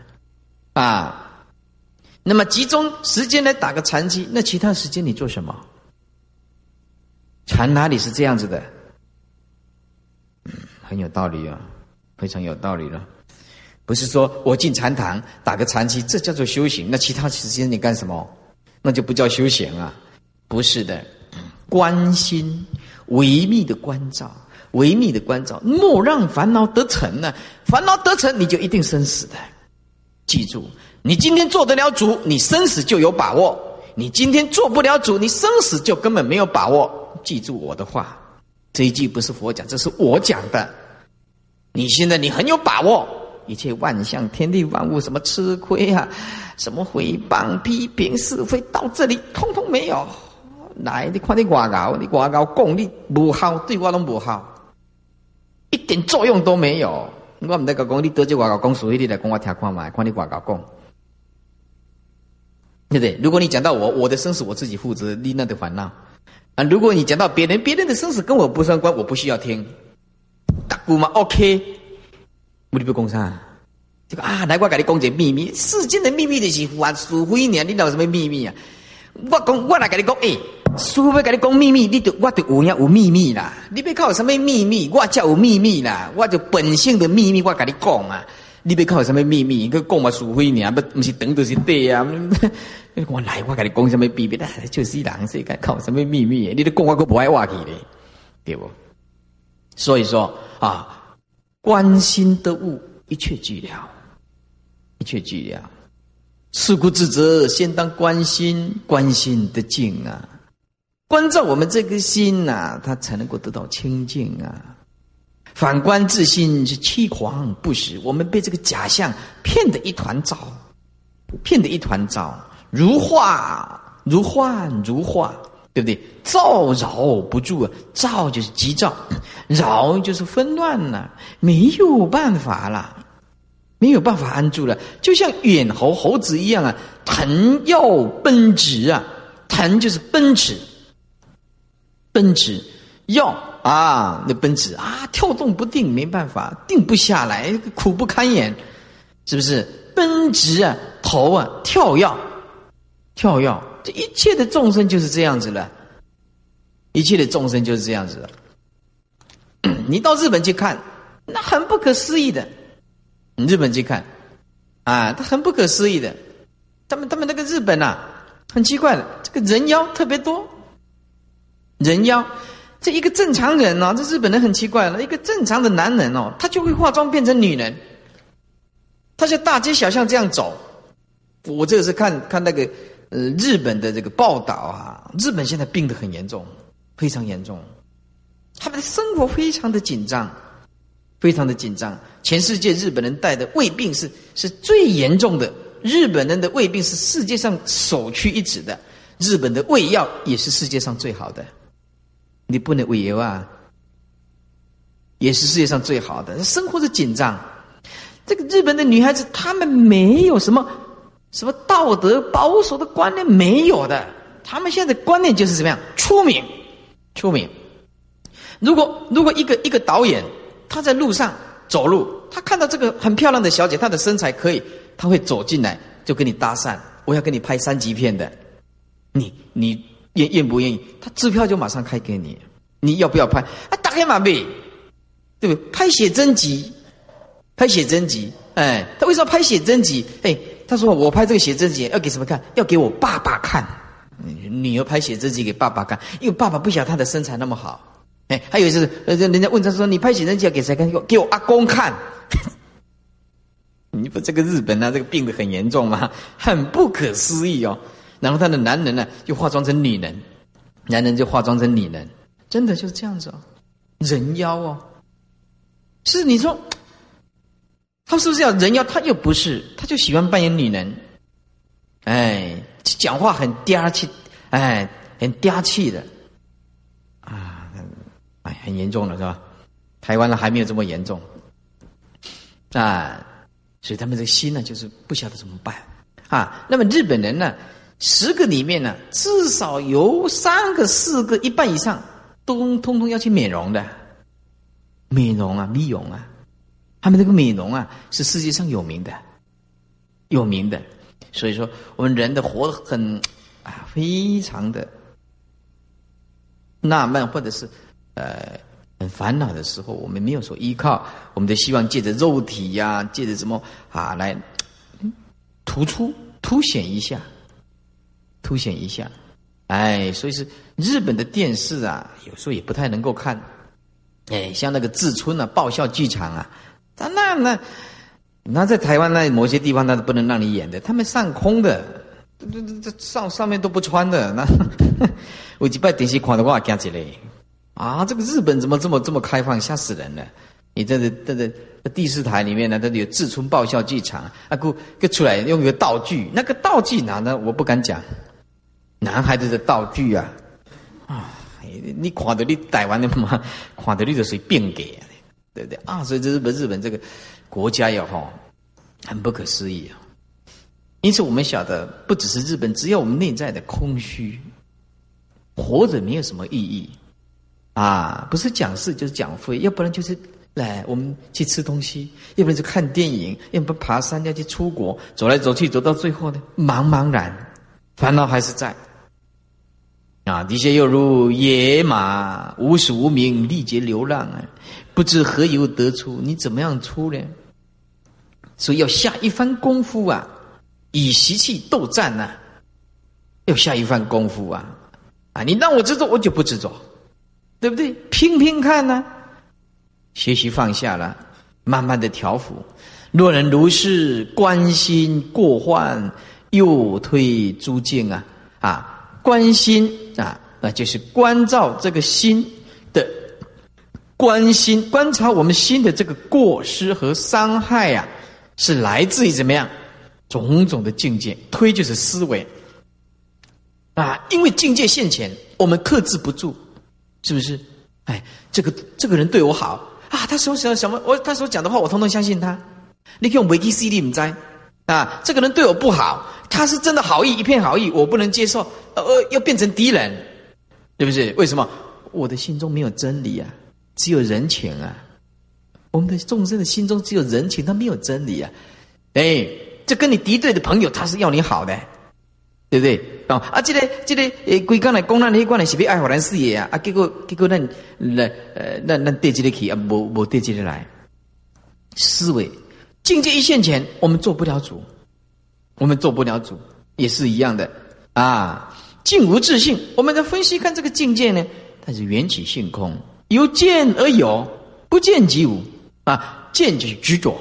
啊，那么集中时间来打个禅机，那其他时间你做什么？禅哪里是这样子的？很有道理啊，非常有道理了。不是说我进禅堂打个禅机，这叫做修行，那其他时间你干什么？那就不叫修行啊，不是的，关心维密的关照。”维密的关照，莫让烦恼得逞呢。烦恼得逞，你就一定生死的。记住，你今天做得了主，你生死就有把握；你今天做不了主，你生死就根本没有把握。记住我的话，这一句不是佛讲，这是我讲的。你现在你很有把握，一切万象、天地万物，什么吃亏啊，什么诽谤、批评、是非，到这里通通没有。来，你看你外高，你外高讲你无好，对我拢无好。一点作用都没有。我唔得个讲，你多只外教讲，所以你来跟我听看嘛，看你外教讲，对不对？如果你讲到我，我的生死我自己负责，你那的烦恼啊。如果你讲到别人，别人的生死跟我不相关，我不需要听。大姑嘛，OK，我你不讲啥？这个啊，来我跟你讲一个秘密，世间的秘密就是还是非呢？你有什么秘密啊？我讲，我来跟你讲，诶。师傅要跟你讲秘密，你就我就有影有秘密啦。你别靠什么秘密，我才有秘密啦。我就本性的秘密，我跟你讲啊。你别靠什么秘密，佮讲嘛是非呢，不不是等都是对啊。我来，我跟你讲什么秘密啦？就是人世间靠什么秘密？你都讲我都不爱话去的，对不？所以说啊，关心得物，一切寂了，一切寂了。是故之责，先当关心，关心的静啊。关照我们这颗心呐，它才能够得到清净啊。反观自心是欺狂不实，我们被这个假象骗得一团糟，骗得一团糟，如幻如幻如化，对不对？躁扰不住啊，躁就是急躁，扰就是纷乱了，没有办法了，没有办法安住了，就像远猴猴子一样啊，腾要奔驰啊，腾就是奔驰。奔驰，要啊，那奔驰啊，跳动不定，没办法，定不下来，苦不堪言，是不是？奔驰啊，头啊，跳跃，跳跃，这一切的众生就是这样子了，一切的众生就是这样子了。你到日本去看，那很不可思议的。日本去看，啊，他很不可思议的，他们他们那个日本呐，很奇怪的，这个人妖特别多。人妖，这一个正常人哦，这日本人很奇怪了，一个正常的男人哦，他就会化妆变成女人，他在大街小巷这样走。我这个是看看那个呃日本的这个报道啊，日本现在病得很严重，非常严重，他们的生活非常的紧张，非常的紧张。全世界日本人带的胃病是是最严重的，日本人的胃病是世界上首屈一指的，日本的胃药也是世界上最好的。你不能胃药啊，也是世界上最好的。生活的紧张，这个日本的女孩子，她们没有什么什么道德保守的观念，没有的。他们现在观念就是怎么样？出名，出名。如果如果一个一个导演，他在路上走路，他看到这个很漂亮的小姐，她的身材可以，他会走进来就跟你搭讪，我要跟你拍三级片的，你你。愿愿不愿意？他支票就马上开给你，你要不要拍？啊，打开马币，对不对？拍写真集，拍写真集，哎，他为什么拍写真集？哎，他说我拍这个写真集要给什么看？要给我爸爸看。女儿拍写真集给爸爸看，因为爸爸不晓得他的身材那么好。哎，还有一次，人家问他说：“你拍写真集要给谁看？”给我阿公看。你不这个日本啊，这个病得很严重吗？很不可思议哦。然后他的男人呢，就化妆成女人，男人就化妆成女人，真的就是这样子哦，人妖哦。是你说，他是不是要人妖？他又不是，他就喜欢扮演女人，哎，讲话很嗲气，哎，很嗲气的，啊，哎，很严重了是吧？台湾呢还没有这么严重，啊。所以他们这个心呢，就是不晓得怎么办啊。那么日本人呢，十个里面呢，至少有三个、四个、一半以上，都通通要去美容的，美容啊，美容啊。他们这个美容啊，是世界上有名的，有名的。所以说，我们人的活很啊，非常的纳闷，或者是呃。很烦恼的时候，我们没有说依靠，我们都希望借着肉体呀，借着什么啊来突出、凸显一下，凸显一下。哎，所以是日本的电视啊，有时候也不太能够看。哎，像那个志村啊，爆笑剧场啊，那那那那在台湾那某些地方，那是不能让你演的。他们上空的，这这这上上面都不穿的。那 我一摆电视看的话，惊起来。啊，这个日本怎么这么这么开放，吓死人了！你这这这这第四台里面呢，这里有志村爆笑剧场啊，给给出来用一个道具，那个道具哪呢？我不敢讲，男孩子的道具啊，啊，你看到你台湾的嘛，看到你就随便给，对不对？啊，所以这日本日本这个国家也好，很不可思议啊。因此我们晓得，不只是日本，只要我们内在的空虚，活着没有什么意义。啊，不是讲事就是讲非，要不然就是来我们去吃东西，要不然就看电影，要不然爬山，要去出国，走来走去，走到最后呢，茫茫然，烦恼还是在。啊，底下又如野马，无始无明，历劫流浪啊，不知何由得出，你怎么样出呢？所以要下一番功夫啊，以习气斗战呐，要下一番功夫啊，啊，你让我执着，我就不执着。对不对？拼拼看呢？学习放下了，慢慢的调伏。若能如是关心过患，又推诸境啊啊！关心啊，那就是关照这个心的关心，观察我们心的这个过失和伤害呀，是来自于怎么样？种种的境界。推就是思维啊，因为境界现前，我们克制不住。是不是？哎，这个这个人对我好啊，他所想什么，我他所讲的话，我通通相信他。你用维基 CD 唔在啊？这个人对我不好，他是真的好意，一片好意，我不能接受，呃，要变成敌人，对不对？为什么？我的心中没有真理啊，只有人情啊。我们的众生的心中只有人情，他没有真理啊。哎，这跟你敌对的朋友，他是要你好的。对不对？哦，啊，这个这个诶，归刚来讲，咱迄关的是被爱华人事业啊，啊，结果结果那，那呃，咱咱对这个去啊，无无对这个来。思维境界一线前，我们做不了主，我们做不了主，也是一样的啊。境无自性，我们在分析看这个境界呢，它是缘起性空，由见而有，不见即无啊。见就是执着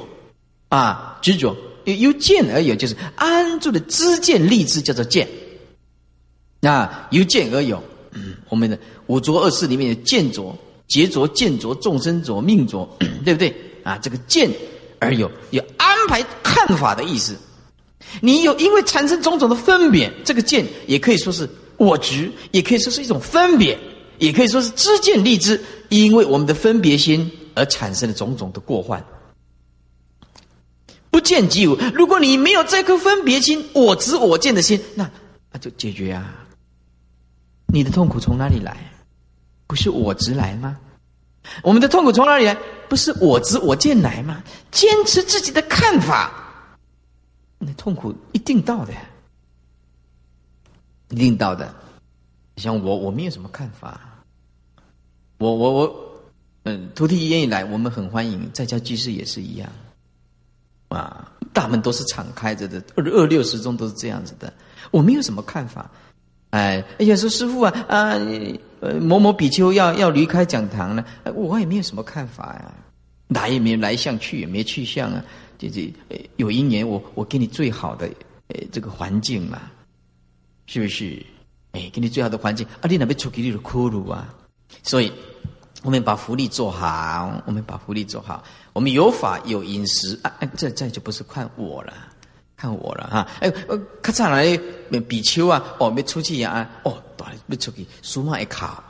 啊，执着。由由见而有，就是安住的知见立知，叫做见。那由见而有，我们的五浊恶世里面的见浊、劫浊、见浊、众生浊、命浊，对不对？啊，这个见而有，有安排看法的意思。你有因为产生种种的分别，这个见也可以说是我执，也可以说是一种分别，也可以说是知见立知，因为我们的分别心而产生的种种的过患。不见即无。如果你没有这颗分别心，我执我见的心，那那就解决啊。你的痛苦从哪里来？不是我执来吗？我们的痛苦从哪里来？不是我执我见来吗？坚持自己的看法，那痛苦一定到的，一定到的。像我，我没有什么看法。我我我，嗯，徒弟愿意来，我们很欢迎。在家居士也是一样，啊，大门都是敞开着的，二二六十中都是这样子的。我没有什么看法，哎，哎呀，说师傅啊啊，呃，某某比丘要要离开讲堂了，我也没有什么看法呀，来也没来相，去也没去相啊，这这有一年我我给你最好的呃这个环境嘛，是不是？哎，给你最好的环境，啊，你那边出去你就苦鲁啊，所以。我们把福利做好，我们把福利做好。我们有法有饮食啊，这这就不是看我了，看我了哈。哎，咔嚓来比丘啊，哦，没出去啊，哦，没出去，书嘛一考。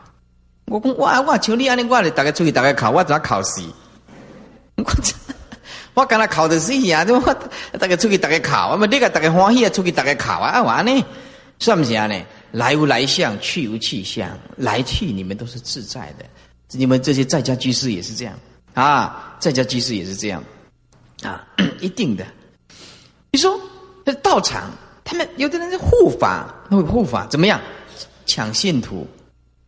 我讲我我求你安尼，我来大家出去大家考，我咋考试？我 我刚才考的是呀，我大家出去大家考，我们这个大家欢喜啊，出去大家考啊，玩呢，算不算呢？来无来相，去无去相，来去你们都是自在的。你们这些在家居士也是这样啊，在家居士也是这样啊，一定的。你说道场，他们有的人是护法，那护法怎么样？抢信徒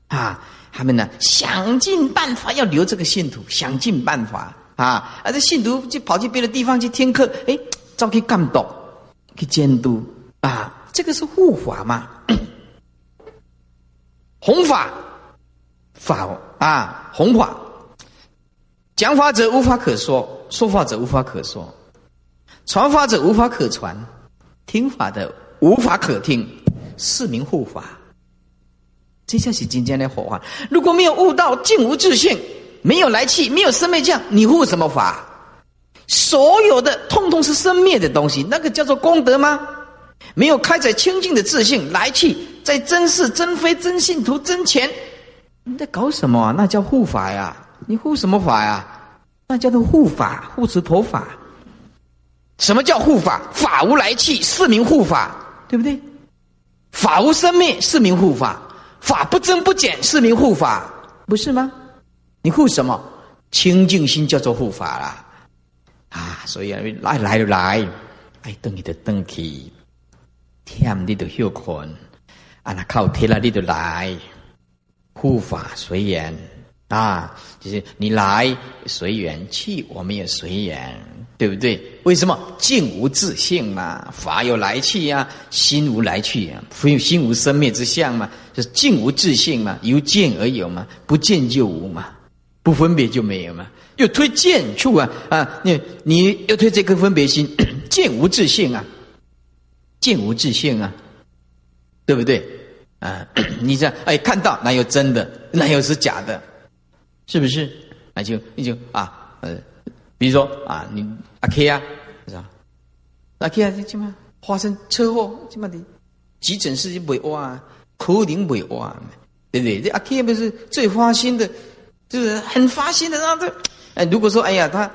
啊，他们呢想尽办法要留这个信徒，想尽办法啊，而这信徒就跑去别的地方去听课，哎，招去干导，去监督啊，这个是护法嘛，弘法。法啊，弘法，讲法者无法可说，说法者无法可说，传法者无法可传，听法的无法可听，是名护法。这下是今天的火化。如果没有悟道，尽无自信，没有来气，没有生灭相，你护什么法？所有的通通是生灭的东西，那个叫做功德吗？没有开采清净的自信来气，在真是真非真信徒真钱。你在搞什么啊？那叫护法呀！你护什么法呀？那叫做护法，护持佛法。什么叫护法？法无来去，是名护法，对不对？法无生灭，是名护法；法不增不减，是名护法，不是吗？你护什么？清净心叫做护法啦！啊，所以来来就来，爱等你的等去，天你的休困，啊那靠天了你就来。护法随缘啊，就是你来随缘去，我们也随缘，对不对？为什么静无自性嘛？法有来去呀，心无来去呀，非心无生灭之相嘛？就是静无自性嘛，由见而有嘛，不见就无嘛，不分别就没有嘛。又推见处啊啊，你你要推这颗分别心，见无自性啊，见无自性啊，对不对？啊，你这样哎，看到哪有真的，哪有是假的，是不是？那就你就啊，呃，比如说啊，你阿 K 啊，是吧？阿 K 啊，这起码发生车祸，起码的急诊室就没挖，可能没挖，对不对？这阿 K 不是最花心的，就是很花心的，然后这哎，如果说哎呀他。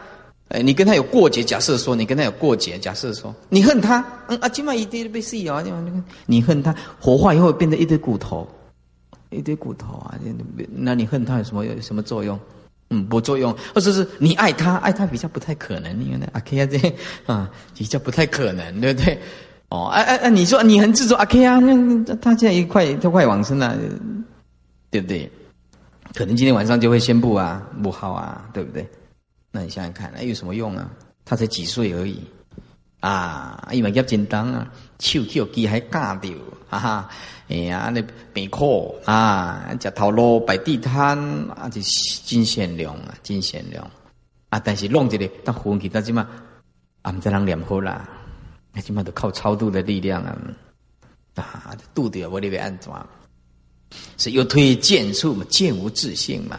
哎，你跟他有过节，假设说你跟他有过节，假设说你恨他，嗯啊，今晚一堆被撕咬，你恨他，火化以后变成一堆骨头，一堆骨头啊，那你恨他有什么有什么作用？嗯，不作用，或者是你爱他，爱他比较不太可能，因为呢阿 K 啊这啊比较不太可能，对不对？哦，哎哎哎，你说你很执着阿 K 啊，那那他现在一快都快往生了，对不对？可能今天晚上就会宣布啊，不好啊，对不对？那你想想看，那有什么用啊？他才几岁而已，啊，因为业真重啊，手跳机还架掉，哈哈，哎呀，那病苦啊，食头路摆地摊啊，就真善良啊，真善良啊！但是弄这个，他混起他起码，啊，唔知人念好啦，那起码都靠超度的力量啊，啊，度掉我那边安怎？是又推荐处嘛，见无自信嘛。